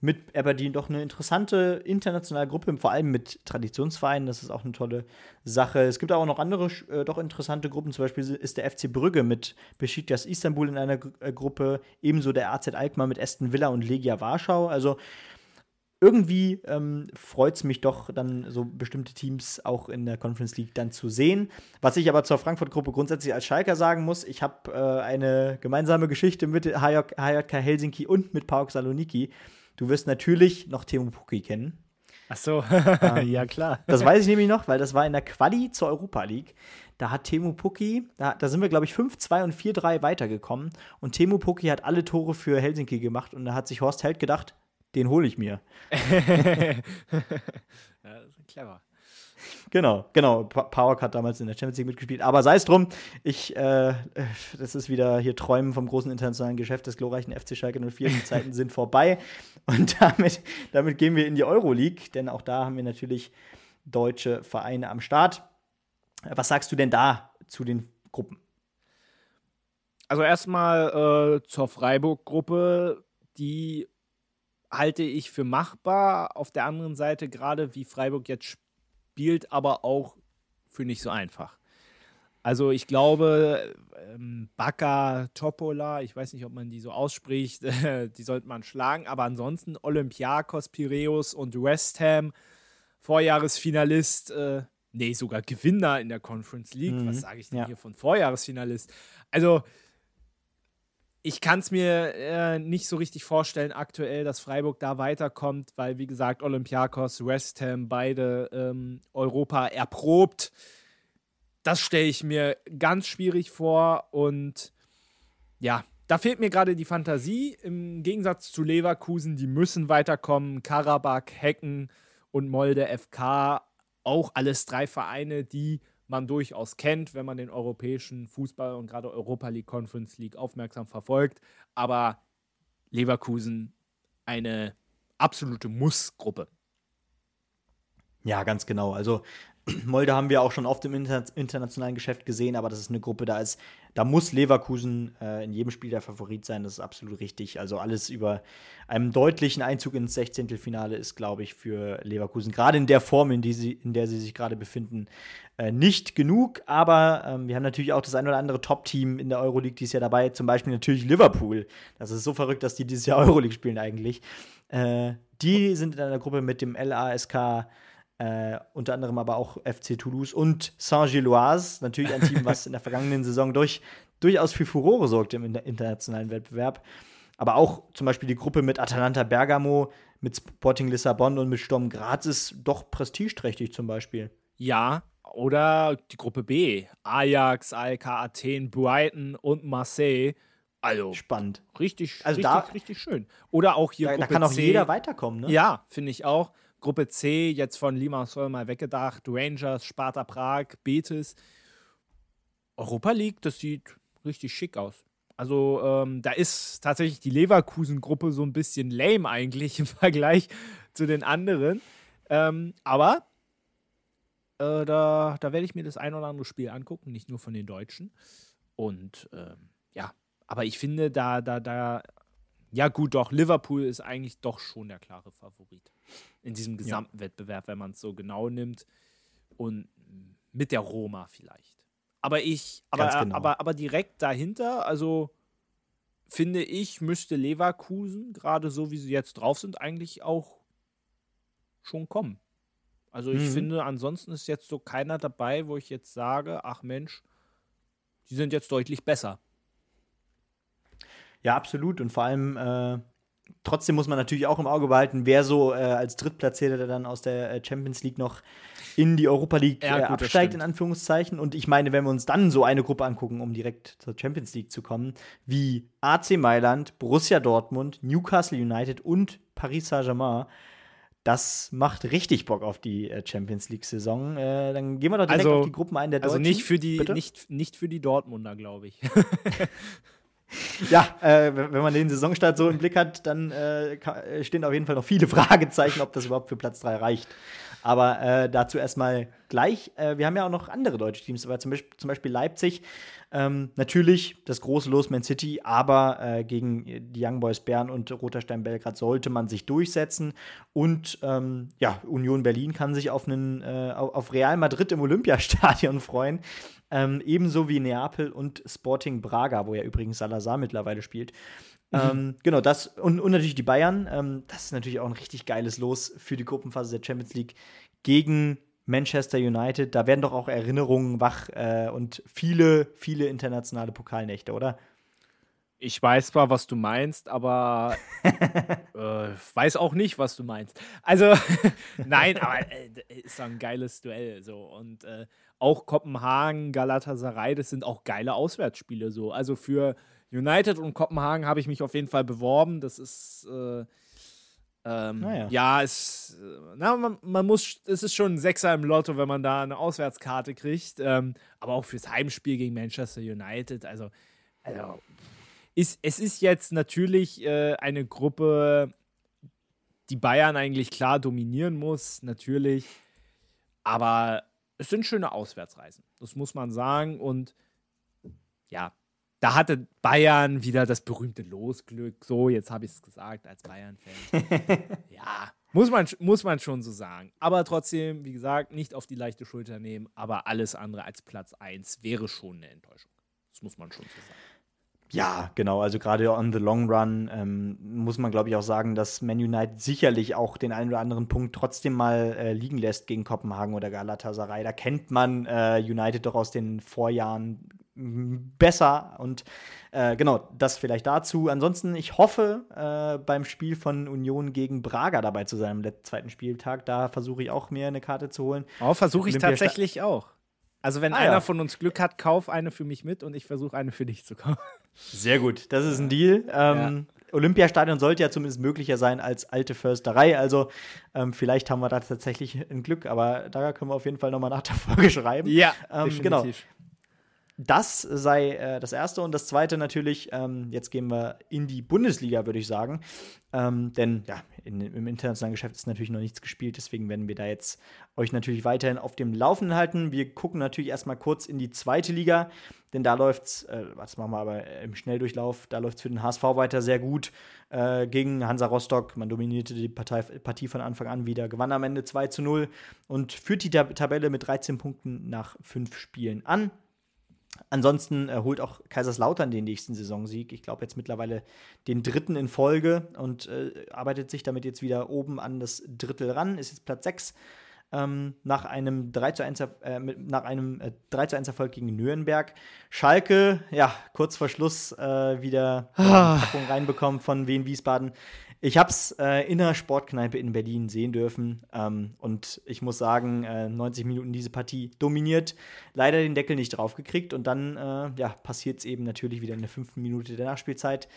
mit Aberdeen doch eine interessante internationale Gruppe, vor allem mit Traditionsvereinen. Das ist auch eine tolle Sache. Es gibt aber noch andere äh, doch interessante Gruppen. Zum Beispiel ist der FC Brügge mit Besiktas Istanbul in einer G äh, Gruppe, ebenso der AZ Alkmaar mit Aston Villa und Legia Warschau. Also irgendwie ähm, freut es mich doch, dann so bestimmte Teams auch in der Conference League dann zu sehen. Was ich aber zur Frankfurt-Gruppe grundsätzlich als Schalker sagen muss, ich habe äh, eine gemeinsame Geschichte mit HJK, Helsinki und mit Pauk Saloniki. Du wirst natürlich noch Timo Pukki kennen. Ach so, ähm, ja klar. Das weiß ich nämlich noch, weil das war in der Quali zur Europa League. Da hat Temu Pukki, da, da sind wir, glaube ich, 5-2 und 4-3 weitergekommen. Und Temu Pukki hat alle Tore für Helsinki gemacht. Und da hat sich Horst Held gedacht, den hole ich mir. ja, das ist clever. Genau, genau. Power hat damals in der Champions League mitgespielt. Aber sei es drum, ich, äh, das ist wieder hier Träumen vom großen internationalen Geschäft des glorreichen FC Schalke 04. Die Zeiten sind vorbei. Und damit, damit gehen wir in die Euroleague, denn auch da haben wir natürlich deutsche Vereine am Start. Was sagst du denn da zu den Gruppen? Also erstmal äh, zur Freiburg-Gruppe, die halte ich für machbar. Auf der anderen Seite, gerade wie Freiburg jetzt spielt, aber auch für nicht so einfach. Also ich glaube, ähm, Baka, Topola, ich weiß nicht, ob man die so ausspricht, die sollte man schlagen, aber ansonsten Olympiakos, Piräus und West Ham, Vorjahresfinalist, äh, nee, sogar Gewinner in der Conference League, mhm. was sage ich denn ja. hier von Vorjahresfinalist? Also ich kann es mir äh, nicht so richtig vorstellen aktuell, dass Freiburg da weiterkommt, weil, wie gesagt, Olympiakos, West Ham, beide ähm, Europa erprobt. Das stelle ich mir ganz schwierig vor und ja, da fehlt mir gerade die Fantasie. Im Gegensatz zu Leverkusen, die müssen weiterkommen. Karabakh, Hecken und Molde FK, auch alles drei Vereine, die man durchaus kennt, wenn man den europäischen Fußball und gerade Europa League, Conference League aufmerksam verfolgt. Aber Leverkusen eine absolute Muss-Gruppe. Ja, ganz genau. Also Molde haben wir auch schon oft im inter internationalen Geschäft gesehen, aber das ist eine Gruppe, da ist, da muss Leverkusen äh, in jedem Spiel der Favorit sein, das ist absolut richtig. Also alles über einem deutlichen Einzug ins Sechzehntelfinale ist, glaube ich, für Leverkusen, gerade in der Form, in, die sie, in der sie sich gerade befinden, äh, nicht genug. Aber ähm, wir haben natürlich auch das ein oder andere Top-Team in der Euroleague dieses Jahr dabei, zum Beispiel natürlich Liverpool. Das ist so verrückt, dass die dieses Jahr Euroleague spielen eigentlich. Äh, die sind in einer Gruppe mit dem LASK äh, unter anderem aber auch FC Toulouse und Saint-Gilloise, natürlich ein Team, was in der vergangenen Saison durch, durchaus für Furore sorgte im internationalen Wettbewerb. Aber auch zum Beispiel die Gruppe mit Atalanta Bergamo, mit Sporting Lissabon und mit Sturm Graz ist doch prestigeträchtig zum Beispiel. Ja, oder die Gruppe B. Ajax, ALK Athen, Brighton und Marseille. Also spannend. Richtig, also richtig, da, richtig schön. Oder auch hier da, Gruppe Da kann auch C. jeder weiterkommen, ne? Ja, finde ich auch. Gruppe C, jetzt von Limassol mal weggedacht, Rangers, Sparta Prag, Betis. Europa League, das sieht richtig schick aus. Also ähm, da ist tatsächlich die Leverkusen-Gruppe so ein bisschen lame eigentlich im Vergleich zu den anderen. Ähm, aber äh, da, da werde ich mir das ein oder andere Spiel angucken, nicht nur von den Deutschen. Und ähm, ja, aber ich finde, da, da, da, ja gut, doch, Liverpool ist eigentlich doch schon der klare Favorit in diesem gesamten ja. Wettbewerb, wenn man es so genau nimmt. Und mit der Roma vielleicht. Aber ich, aber, genau. aber, aber direkt dahinter, also finde ich, müsste Leverkusen, gerade so wie sie jetzt drauf sind, eigentlich auch schon kommen. Also ich mhm. finde, ansonsten ist jetzt so keiner dabei, wo ich jetzt sage, ach Mensch, die sind jetzt deutlich besser. Ja, absolut. Und vor allem, äh, trotzdem muss man natürlich auch im Auge behalten, wer so äh, als Drittplatzierter dann aus der äh, Champions League noch in die Europa League ja, äh, gut, absteigt, in Anführungszeichen. Und ich meine, wenn wir uns dann so eine Gruppe angucken, um direkt zur Champions League zu kommen, wie AC Mailand, Borussia Dortmund, Newcastle United und Paris Saint-Germain, das macht richtig Bock auf die äh, Champions League-Saison. Äh, dann gehen wir doch direkt also, auf die Gruppen ein der Also nicht für die, nicht, nicht für die Dortmunder, glaube ich. ja, äh, wenn man den Saisonstart so im Blick hat, dann äh, äh stehen auf jeden Fall noch viele Fragezeichen, ob das überhaupt für Platz 3 reicht. Aber äh, dazu erstmal gleich. Äh, wir haben ja auch noch andere deutsche Teams, aber zum Beispiel, zum Beispiel Leipzig. Ähm, natürlich das große Los Man City, aber äh, gegen die Young Boys Bern und Roter Stein Belgrad sollte man sich durchsetzen. Und ähm, ja, Union Berlin kann sich auf, einen, auf Real Madrid im Olympiastadion freuen. Ähm, ebenso wie Neapel und Sporting Braga, wo ja übrigens Salazar mittlerweile spielt. Mhm. Ähm, genau, das und, und natürlich die Bayern. Ähm, das ist natürlich auch ein richtig geiles Los für die Gruppenphase der Champions League gegen Manchester United. Da werden doch auch Erinnerungen wach äh, und viele, viele internationale Pokalnächte, oder? Ich weiß zwar, was du meinst, aber äh, weiß auch nicht, was du meinst. Also, nein, aber äh, ist ein geiles Duell so. Und äh, auch Kopenhagen, Galatasaray, das sind auch geile Auswärtsspiele so. Also für United und Kopenhagen habe ich mich auf jeden Fall beworben. Das ist äh, ähm, naja. ja, es, na, man, man, muss, es ist schon ein Sechser im Lotto, wenn man da eine Auswärtskarte kriegt. Ähm, aber auch fürs Heimspiel gegen Manchester United. Also, also ist, es ist jetzt natürlich äh, eine Gruppe, die Bayern eigentlich klar dominieren muss, natürlich. Aber es sind schöne Auswärtsreisen. Das muss man sagen. Und ja, da hatte Bayern wieder das berühmte Losglück. So, jetzt habe ich es gesagt als Bayern-Fan. ja, muss man, muss man schon so sagen. Aber trotzdem, wie gesagt, nicht auf die leichte Schulter nehmen. Aber alles andere als Platz 1 wäre schon eine Enttäuschung. Das muss man schon so sagen. Ja, genau. Also gerade on the long run ähm, muss man, glaube ich, auch sagen, dass Man United sicherlich auch den einen oder anderen Punkt trotzdem mal äh, liegen lässt gegen Kopenhagen oder Galatasaray. Da kennt man äh, United doch aus den Vorjahren besser und äh, genau, das vielleicht dazu. Ansonsten, ich hoffe, äh, beim Spiel von Union gegen Braga dabei zu sein am zweiten Spieltag. Da versuche ich auch mir eine Karte zu holen. Oh, versuche ich tatsächlich auch. Also, wenn ah, einer ja. von uns Glück hat, kauf eine für mich mit und ich versuche eine für dich zu kaufen. Sehr gut, das ist ein Deal. Ähm, ja. Olympiastadion sollte ja zumindest möglicher sein als alte Försterei. Also ähm, vielleicht haben wir da tatsächlich ein Glück, aber da können wir auf jeden Fall nochmal nach der Folge schreiben. Ja, ähm, genau. Das sei äh, das Erste. Und das Zweite natürlich, ähm, jetzt gehen wir in die Bundesliga, würde ich sagen. Ähm, denn ja, in, im internationalen Geschäft ist natürlich noch nichts gespielt. Deswegen werden wir da jetzt euch natürlich weiterhin auf dem Laufenden halten. Wir gucken natürlich erstmal kurz in die zweite Liga. Denn da läuft es, äh, was machen wir aber im Schnelldurchlauf, da läuft es für den HSV weiter sehr gut äh, gegen Hansa Rostock. Man dominierte die Partei, Partie von Anfang an wieder, gewann am Ende 2 zu 0 und führt die Tabelle mit 13 Punkten nach fünf Spielen an. Ansonsten äh, holt auch Kaiserslautern den nächsten Saisonsieg. Ich glaube jetzt mittlerweile den dritten in Folge und äh, arbeitet sich damit jetzt wieder oben an das Drittel ran. Ist jetzt Platz 6 ähm, nach einem 3 zu 1, äh, nach einem äh, 3 zu 1 Erfolg gegen Nürnberg. Schalke, ja, kurz vor Schluss äh, wieder ah. Packung reinbekommen von Wien Wiesbaden. Ich habe es äh, in der Sportkneipe in Berlin sehen dürfen ähm, und ich muss sagen, äh, 90 Minuten diese Partie dominiert, leider den Deckel nicht draufgekriegt und dann äh, ja, passiert es eben natürlich wieder in der fünften Minute der Nachspielzeit.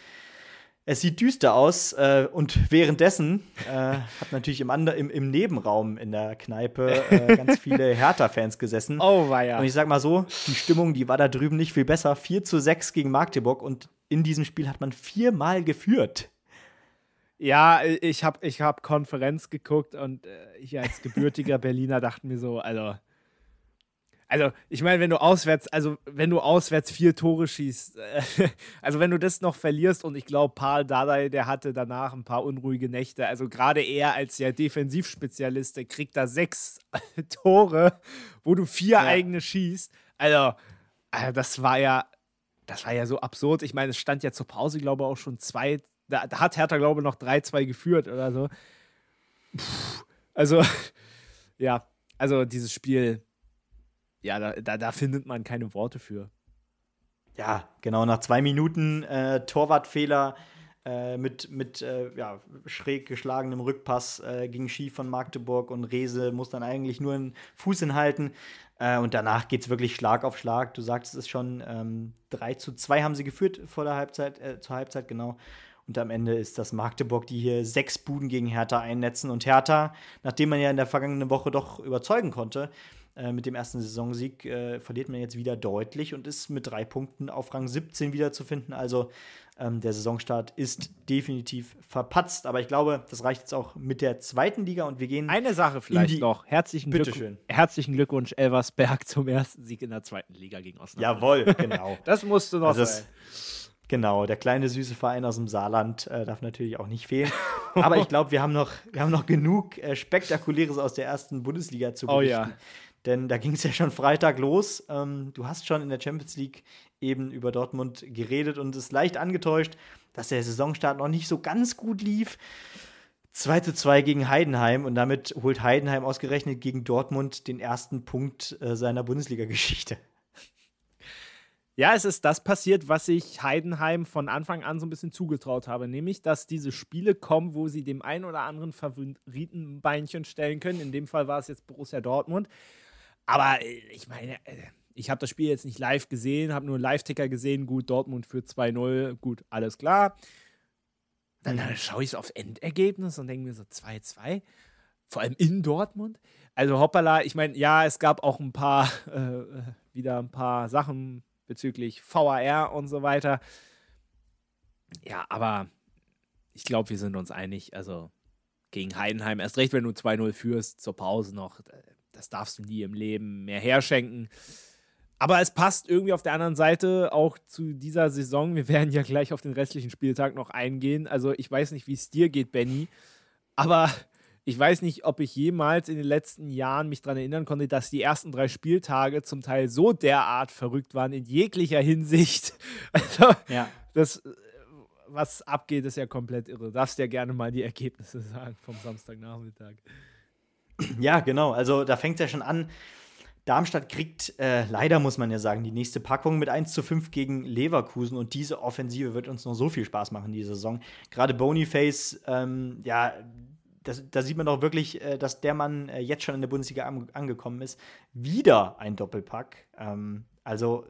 Es sieht düster aus äh, und währenddessen äh, hat natürlich im, Ander im, im Nebenraum in der Kneipe äh, ganz viele Hertha-Fans gesessen. Oh, war ja. Und ich sag mal so, die Stimmung, die war da drüben nicht viel besser. 4 zu 6 gegen Magdeburg und in diesem Spiel hat man viermal geführt. Ja, ich habe ich hab Konferenz geguckt und äh, ich als gebürtiger Berliner dachte mir so, also, also ich meine, wenn du auswärts, also wenn du auswärts vier Tore schießt, äh, also wenn du das noch verlierst und ich glaube, Paul Dardai, der hatte danach ein paar unruhige Nächte, also gerade er als ja Defensivspezialist, der kriegt da sechs Tore, wo du vier ja. eigene schießt, also, also das war ja, das war ja so absurd. Ich meine, es stand ja zur Pause, glaube ich, auch schon zwei da, da hat Hertha, glaube ich, noch 3-2 geführt oder so. Puh, also, ja, also dieses Spiel, ja, da, da, da, findet man keine Worte für. Ja, genau, nach zwei Minuten äh, Torwartfehler äh, mit, mit äh, ja, schräg geschlagenem Rückpass äh, ging schief von Magdeburg und Rese muss dann eigentlich nur einen Fuß hinhalten. Äh, und danach geht es wirklich Schlag auf Schlag. Du sagst es schon, ähm, 3 zu 2 haben sie geführt vor der Halbzeit, äh, zur Halbzeit, genau. Und am Ende ist das Magdeburg, die hier sechs Buden gegen Hertha einnetzen. Und Hertha, nachdem man ja in der vergangenen Woche doch überzeugen konnte, äh, mit dem ersten Saisonsieg, äh, verliert man jetzt wieder deutlich und ist mit drei Punkten auf Rang 17 wiederzufinden. Also ähm, der Saisonstart ist definitiv verpatzt. Aber ich glaube, das reicht jetzt auch mit der zweiten Liga und wir gehen. Eine Sache vielleicht noch. Herzlichen, Glück herzlichen Glückwunsch, Elversberg, zum ersten Sieg in der zweiten Liga gegen Osnabrück. Jawohl, genau. das musste noch also sein. Genau, der kleine süße Verein aus dem Saarland äh, darf natürlich auch nicht fehlen. Aber ich glaube, wir haben noch, wir haben noch genug äh, Spektakuläres aus der ersten Bundesliga zu berichten. Oh ja. Denn da ging es ja schon Freitag los. Ähm, du hast schon in der Champions League eben über Dortmund geredet und es leicht angetäuscht, dass der Saisonstart noch nicht so ganz gut lief. 2 zu 2 gegen Heidenheim und damit holt Heidenheim ausgerechnet gegen Dortmund den ersten Punkt äh, seiner Bundesliga-Geschichte. Ja, es ist das passiert, was ich Heidenheim von Anfang an so ein bisschen zugetraut habe, nämlich, dass diese Spiele kommen, wo sie dem einen oder anderen Favoriten ein Beinchen stellen können. In dem Fall war es jetzt Borussia Dortmund. Aber äh, ich meine, äh, ich habe das Spiel jetzt nicht live gesehen, habe nur einen Live-Ticker gesehen. Gut, Dortmund für 2-0, gut, alles klar. Dann, dann schaue ich auf Endergebnis und denke mir so 2-2. Vor allem in Dortmund. Also hoppala, ich meine, ja, es gab auch ein paar, äh, äh wieder ein paar Sachen, bezüglich VAR und so weiter. Ja, aber ich glaube, wir sind uns einig. Also gegen Heidenheim, erst recht, wenn du 2-0 führst, zur Pause noch, das darfst du nie im Leben mehr herschenken. Aber es passt irgendwie auf der anderen Seite auch zu dieser Saison. Wir werden ja gleich auf den restlichen Spieltag noch eingehen. Also ich weiß nicht, wie es dir geht, Benny. Aber ich weiß nicht, ob ich jemals in den letzten Jahren mich daran erinnern konnte, dass die ersten drei Spieltage zum Teil so derart verrückt waren in jeglicher Hinsicht. Also, ja. das, äh, was abgeht, ist ja komplett irre. Du darfst ja gerne mal die Ergebnisse sagen vom Samstagnachmittag. Ja, genau. Also da fängt es ja schon an Darmstadt kriegt äh, leider, muss man ja sagen, die nächste Packung mit 1 zu 5 gegen Leverkusen und diese Offensive wird uns noch so viel Spaß machen diese Saison. Gerade Boniface, ähm, ja, da sieht man doch wirklich, äh, dass der Mann äh, jetzt schon in der Bundesliga an, angekommen ist. Wieder ein Doppelpack. Ähm, also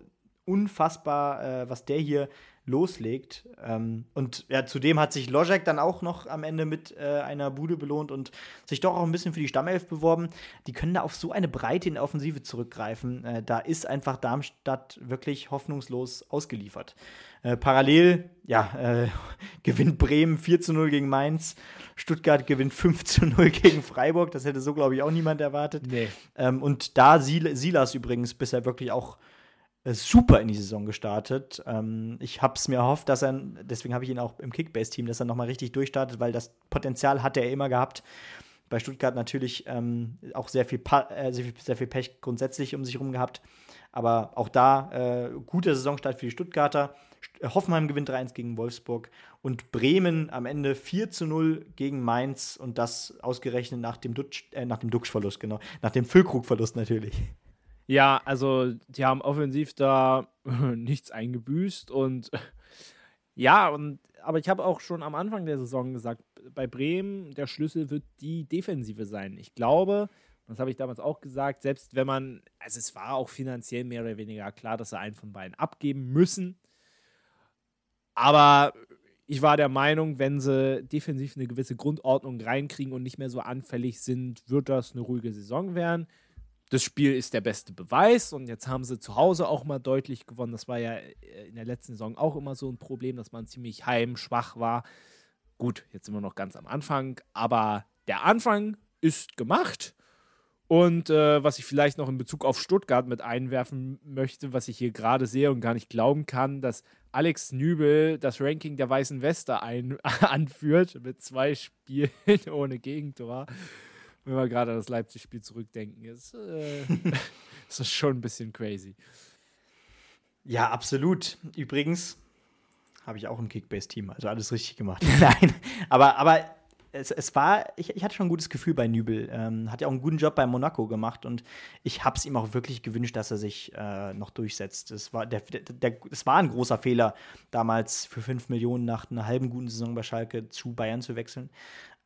unfassbar, äh, was der hier loslegt. Ähm, und ja, zudem hat sich Lojek dann auch noch am Ende mit äh, einer Bude belohnt und sich doch auch ein bisschen für die Stammelf beworben. Die können da auf so eine Breite in der Offensive zurückgreifen. Äh, da ist einfach Darmstadt wirklich hoffnungslos ausgeliefert. Äh, parallel, ja, äh, gewinnt Bremen 4 zu 0 gegen Mainz. Stuttgart gewinnt 5 zu 0 gegen Freiburg. Das hätte so, glaube ich, auch niemand erwartet. Nee. Ähm, und da Silas übrigens bisher wirklich auch super in die Saison gestartet. Ähm, ich habe es mir erhofft, dass er, deswegen habe ich ihn auch im Kickbase-Team, dass er nochmal richtig durchstartet, weil das Potenzial hatte er immer gehabt. Bei Stuttgart natürlich ähm, auch sehr viel, äh, sehr viel, sehr, viel, Pech grundsätzlich um sich herum gehabt. Aber auch da äh, guter Saisonstart für die Stuttgarter. Äh, Hoffenheim gewinnt 3-1 gegen Wolfsburg und Bremen am Ende 4 0 gegen Mainz und das ausgerechnet nach dem, Dutsch, äh, nach dem Duxch-Verlust, genau. Nach dem Füllkrug-Verlust natürlich. Ja, also die haben offensiv da nichts eingebüßt und ja, und aber ich habe auch schon am Anfang der Saison gesagt, bei Bremen der Schlüssel wird die Defensive sein. Ich glaube, das habe ich damals auch gesagt, selbst wenn man, also es war auch finanziell mehr oder weniger klar, dass sie einen von beiden abgeben müssen. Aber ich war der Meinung, wenn sie defensiv eine gewisse Grundordnung reinkriegen und nicht mehr so anfällig sind, wird das eine ruhige Saison werden das Spiel ist der beste Beweis und jetzt haben sie zu Hause auch mal deutlich gewonnen. Das war ja äh, in der letzten Saison auch immer so ein Problem, dass man ziemlich heimschwach war. Gut, jetzt sind wir noch ganz am Anfang, aber der Anfang ist gemacht. Und äh, was ich vielleicht noch in Bezug auf Stuttgart mit einwerfen möchte, was ich hier gerade sehe und gar nicht glauben kann, dass Alex Nübel das Ranking der Weißen Weste ein anführt mit zwei Spielen ohne Gegentor wenn wir gerade an das Leipzig-Spiel zurückdenken, ist, äh, ist das schon ein bisschen crazy. Ja, absolut. Übrigens habe ich auch ein Kickbase-Team, also alles richtig gemacht. Nein, aber, aber es, es war, ich, ich hatte schon ein gutes Gefühl bei Nübel. Ähm, hat ja auch einen guten Job bei Monaco gemacht und ich habe es ihm auch wirklich gewünscht, dass er sich äh, noch durchsetzt. Es war, der, der, der, es war ein großer Fehler, damals für 5 Millionen nach einer halben guten Saison bei Schalke zu Bayern zu wechseln.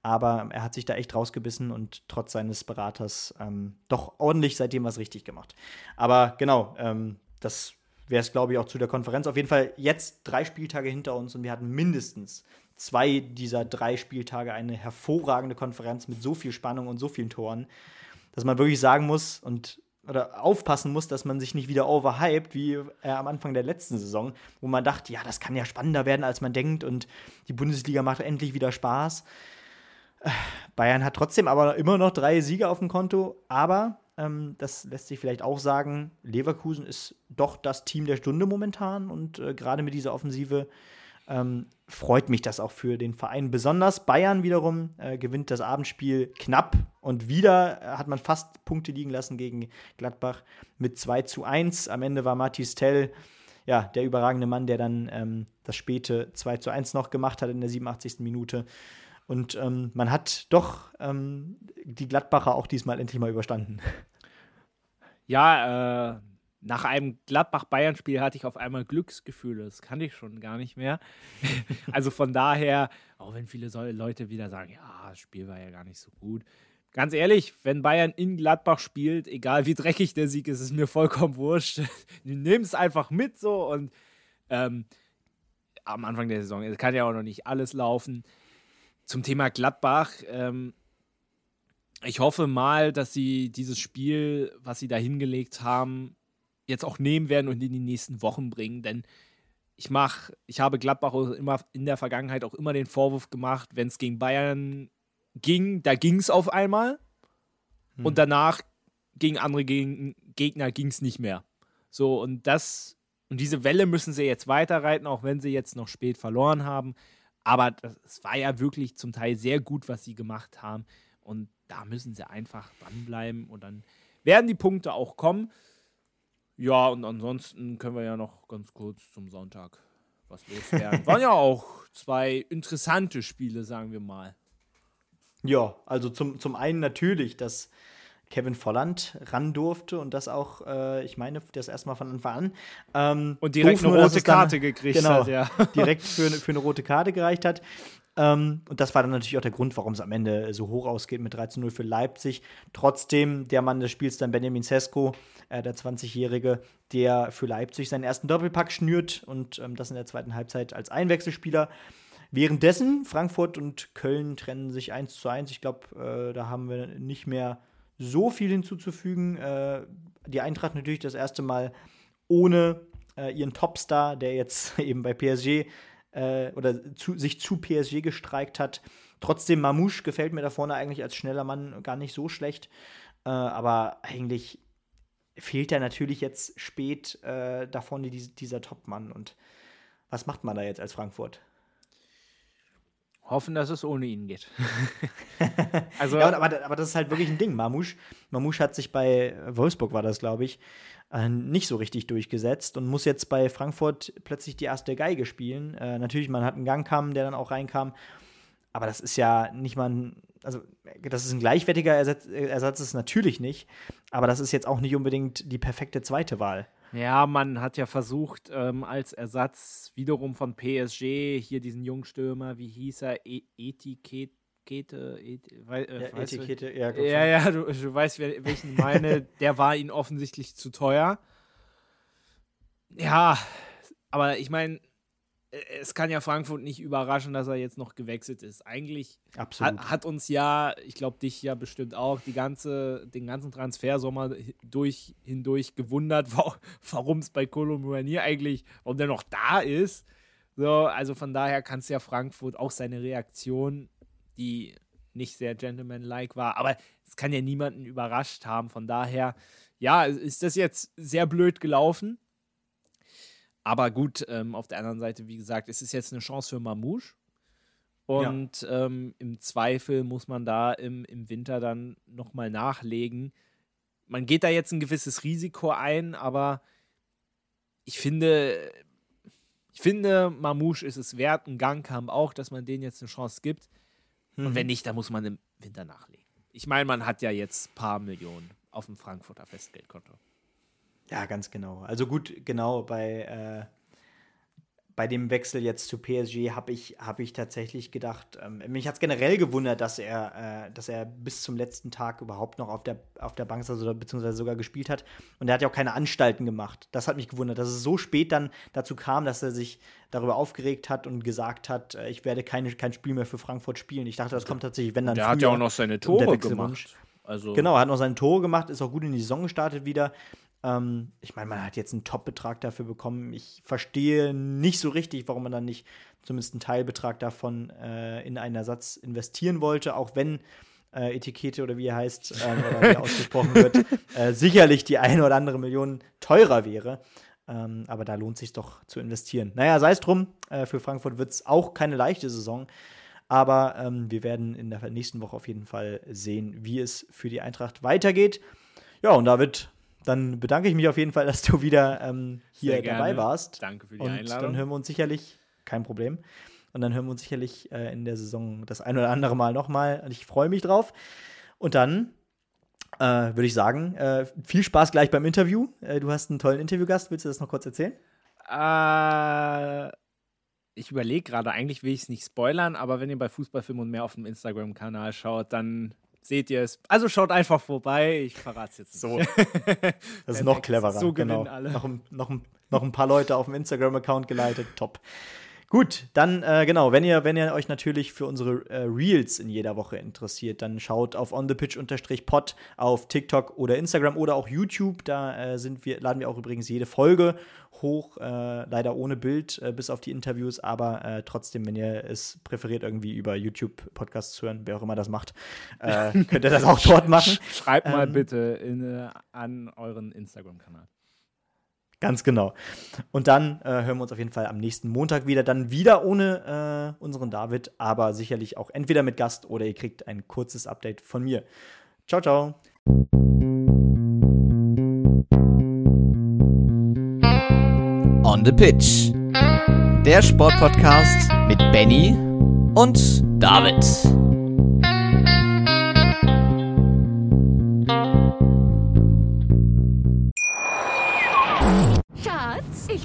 Aber er hat sich da echt rausgebissen und trotz seines Beraters ähm, doch ordentlich seitdem was richtig gemacht. Aber genau, ähm, das wäre es, glaube ich, auch zu der Konferenz. Auf jeden Fall jetzt drei Spieltage hinter uns und wir hatten mindestens zwei dieser drei Spieltage eine hervorragende Konferenz mit so viel Spannung und so vielen Toren, dass man wirklich sagen muss und oder aufpassen muss, dass man sich nicht wieder overhyped, wie äh, am Anfang der letzten Saison, wo man dachte, ja, das kann ja spannender werden, als man denkt und die Bundesliga macht endlich wieder Spaß. Bayern hat trotzdem aber immer noch drei Siege auf dem Konto, aber ähm, das lässt sich vielleicht auch sagen, Leverkusen ist doch das Team der Stunde momentan und äh, gerade mit dieser Offensive ähm, freut mich das auch für den Verein besonders. Bayern wiederum äh, gewinnt das Abendspiel knapp und wieder äh, hat man fast Punkte liegen lassen gegen Gladbach mit 2 zu 1. Am Ende war Mathis Tell ja, der überragende Mann, der dann ähm, das späte 2 zu 1 noch gemacht hat in der 87. Minute. Und ähm, man hat doch ähm, die Gladbacher auch diesmal endlich mal überstanden. Ja, äh, nach einem Gladbach-Bayern-Spiel hatte ich auf einmal Glücksgefühle. Das kann ich schon gar nicht mehr. also von daher, auch wenn viele Leute wieder sagen, ja, das Spiel war ja gar nicht so gut. Ganz ehrlich, wenn Bayern in Gladbach spielt, egal wie dreckig der Sieg ist, ist mir vollkommen wurscht. Nimm es einfach mit so und ähm, am Anfang der Saison, es kann ja auch noch nicht alles laufen zum Thema Gladbach. Ähm, ich hoffe mal, dass sie dieses Spiel, was sie da hingelegt haben, jetzt auch nehmen werden und in die nächsten Wochen bringen. Denn ich mache, ich habe Gladbach immer in der Vergangenheit auch immer den Vorwurf gemacht, wenn es gegen Bayern ging, da ging es auf einmal. Hm. Und danach gegen andere Gegner ging es nicht mehr. So, und das, und diese Welle müssen sie jetzt weiterreiten, auch wenn sie jetzt noch spät verloren haben. Aber es war ja wirklich zum Teil sehr gut, was sie gemacht haben. Und da müssen sie einfach dranbleiben und dann werden die Punkte auch kommen. Ja, und ansonsten können wir ja noch ganz kurz zum Sonntag was loswerden. Waren ja auch zwei interessante Spiele, sagen wir mal. Ja, also zum, zum einen natürlich das Kevin Volland ran durfte und das auch, äh, ich meine, das erstmal von Anfang an. Ähm, und direkt eine rote Karte gekriegt genau, hat, ja. direkt für, für eine rote Karte gereicht hat. Ähm, und das war dann natürlich auch der Grund, warum es am Ende so hoch ausgeht mit 13-0 für Leipzig. Trotzdem, der Mann des Spiels dann Benjamin Sesko, äh, der 20-Jährige, der für Leipzig seinen ersten Doppelpack schnürt und ähm, das in der zweiten Halbzeit als Einwechselspieler. Währenddessen, Frankfurt und Köln trennen sich 1 zu 1. Ich glaube, äh, da haben wir nicht mehr so viel hinzuzufügen. Äh, die Eintracht natürlich das erste Mal ohne äh, ihren Topstar, der jetzt eben bei PSG äh, oder zu, sich zu PSG gestreikt hat. Trotzdem, Mamouche gefällt mir da vorne eigentlich als schneller Mann gar nicht so schlecht. Äh, aber eigentlich fehlt er natürlich jetzt spät äh, da vorne die, dieser Topmann. Und was macht man da jetzt als Frankfurt? Hoffen, dass es ohne ihn geht. also, ja, aber, aber das ist halt wirklich ein Ding. Mamouche, Mamouche hat sich bei Wolfsburg, war das, glaube ich, äh, nicht so richtig durchgesetzt und muss jetzt bei Frankfurt plötzlich die erste Geige spielen. Äh, natürlich, man hat einen Gangkamm, der dann auch reinkam, aber das ist ja nicht mal ein, also das ist ein gleichwertiger Ersatz, Ersatz ist natürlich nicht, aber das ist jetzt auch nicht unbedingt die perfekte zweite Wahl. Ja, man hat ja versucht, ähm, als Ersatz wiederum von PSG hier diesen Jungstürmer, wie hieß er, e Etiket Etikette, Et, wei, äh, ja, Etikette, ja, ja, ja, du, du weißt, welchen ich meine, der war ihnen offensichtlich zu teuer. Ja, aber ich meine, es kann ja Frankfurt nicht überraschen, dass er jetzt noch gewechselt ist. Eigentlich hat, hat, uns ja, ich glaube dich ja bestimmt auch, die ganze, den ganzen Transfersommer durch, hindurch gewundert, warum es bei Colomboigny eigentlich, warum der noch da ist. So, also von daher kann es ja Frankfurt auch seine Reaktion die nicht sehr gentlemanlike war. Aber es kann ja niemanden überrascht haben. Von daher, ja, ist das jetzt sehr blöd gelaufen. Aber gut, ähm, auf der anderen Seite, wie gesagt, es ist jetzt eine Chance für Mamouche. Und ja. ähm, im Zweifel muss man da im, im Winter dann nochmal nachlegen. Man geht da jetzt ein gewisses Risiko ein, aber ich finde, ich finde, Mamouche ist es wert, ein Gangkampf auch, dass man denen jetzt eine Chance gibt. Mhm. Und wenn nicht, dann muss man im Winter nachlegen. Ich meine, man hat ja jetzt ein paar Millionen auf dem Frankfurter Festgeldkonto. Ja, ganz genau. Also gut, genau, bei äh, bei dem Wechsel jetzt zu PSG habe ich, hab ich tatsächlich gedacht, ähm, mich hat es generell gewundert, dass er, äh, dass er bis zum letzten Tag überhaupt noch auf der, auf der Bank saß oder beziehungsweise sogar gespielt hat. Und er hat ja auch keine Anstalten gemacht. Das hat mich gewundert, dass es so spät dann dazu kam, dass er sich darüber aufgeregt hat und gesagt hat, äh, ich werde keine, kein Spiel mehr für Frankfurt spielen. Ich dachte, das kommt tatsächlich, wenn dann. Der hat ja auch noch seine Tore gemacht. Also genau, er hat noch seine Tore gemacht, ist auch gut in die Saison gestartet wieder. Ähm, ich meine, man hat jetzt einen Top-Betrag dafür bekommen. Ich verstehe nicht so richtig, warum man dann nicht zumindest einen Teilbetrag davon äh, in einen Ersatz investieren wollte, auch wenn äh, Etikette oder wie er heißt, äh, oder wie ausgesprochen wird, äh, sicherlich die eine oder andere Million teurer wäre. Ähm, aber da lohnt sich doch zu investieren. Naja, sei es drum, äh, für Frankfurt wird es auch keine leichte Saison. Aber ähm, wir werden in der nächsten Woche auf jeden Fall sehen, wie es für die Eintracht weitergeht. Ja, und David, dann bedanke ich mich auf jeden Fall, dass du wieder ähm, hier dabei warst. Danke für die und Einladung. Dann hören wir uns sicherlich, kein Problem. Und dann hören wir uns sicherlich äh, in der Saison das ein oder andere Mal nochmal. Und ich freue mich drauf. Und dann äh, würde ich sagen, äh, viel Spaß gleich beim Interview. Äh, du hast einen tollen Interviewgast. Willst du das noch kurz erzählen? Äh, ich überlege gerade, eigentlich will ich es nicht spoilern, aber wenn ihr bei Fußballfilm und mehr auf dem Instagram-Kanal schaut, dann seht ihr es. Also schaut einfach vorbei. Ich verrate es jetzt so. das ist noch cleverer. So genau. alle. Noch, noch, noch ein paar Leute auf dem Instagram-Account geleitet. Top. Gut, dann äh, genau, wenn ihr, wenn ihr euch natürlich für unsere äh, Reels in jeder Woche interessiert, dann schaut auf onthepitch-pod auf TikTok oder Instagram oder auch YouTube. Da äh, sind wir, laden wir auch übrigens jede Folge hoch, äh, leider ohne Bild, äh, bis auf die Interviews, aber äh, trotzdem, wenn ihr es präferiert, irgendwie über YouTube Podcasts zu hören, wer auch immer das macht, könnt ihr das auch dort machen. Schreibt mal ähm, bitte in, an euren Instagram-Kanal. Ganz genau. Und dann äh, hören wir uns auf jeden Fall am nächsten Montag wieder. Dann wieder ohne äh, unseren David, aber sicherlich auch entweder mit Gast oder ihr kriegt ein kurzes Update von mir. Ciao, ciao. On the Pitch. Der Sportpodcast mit Benny und David.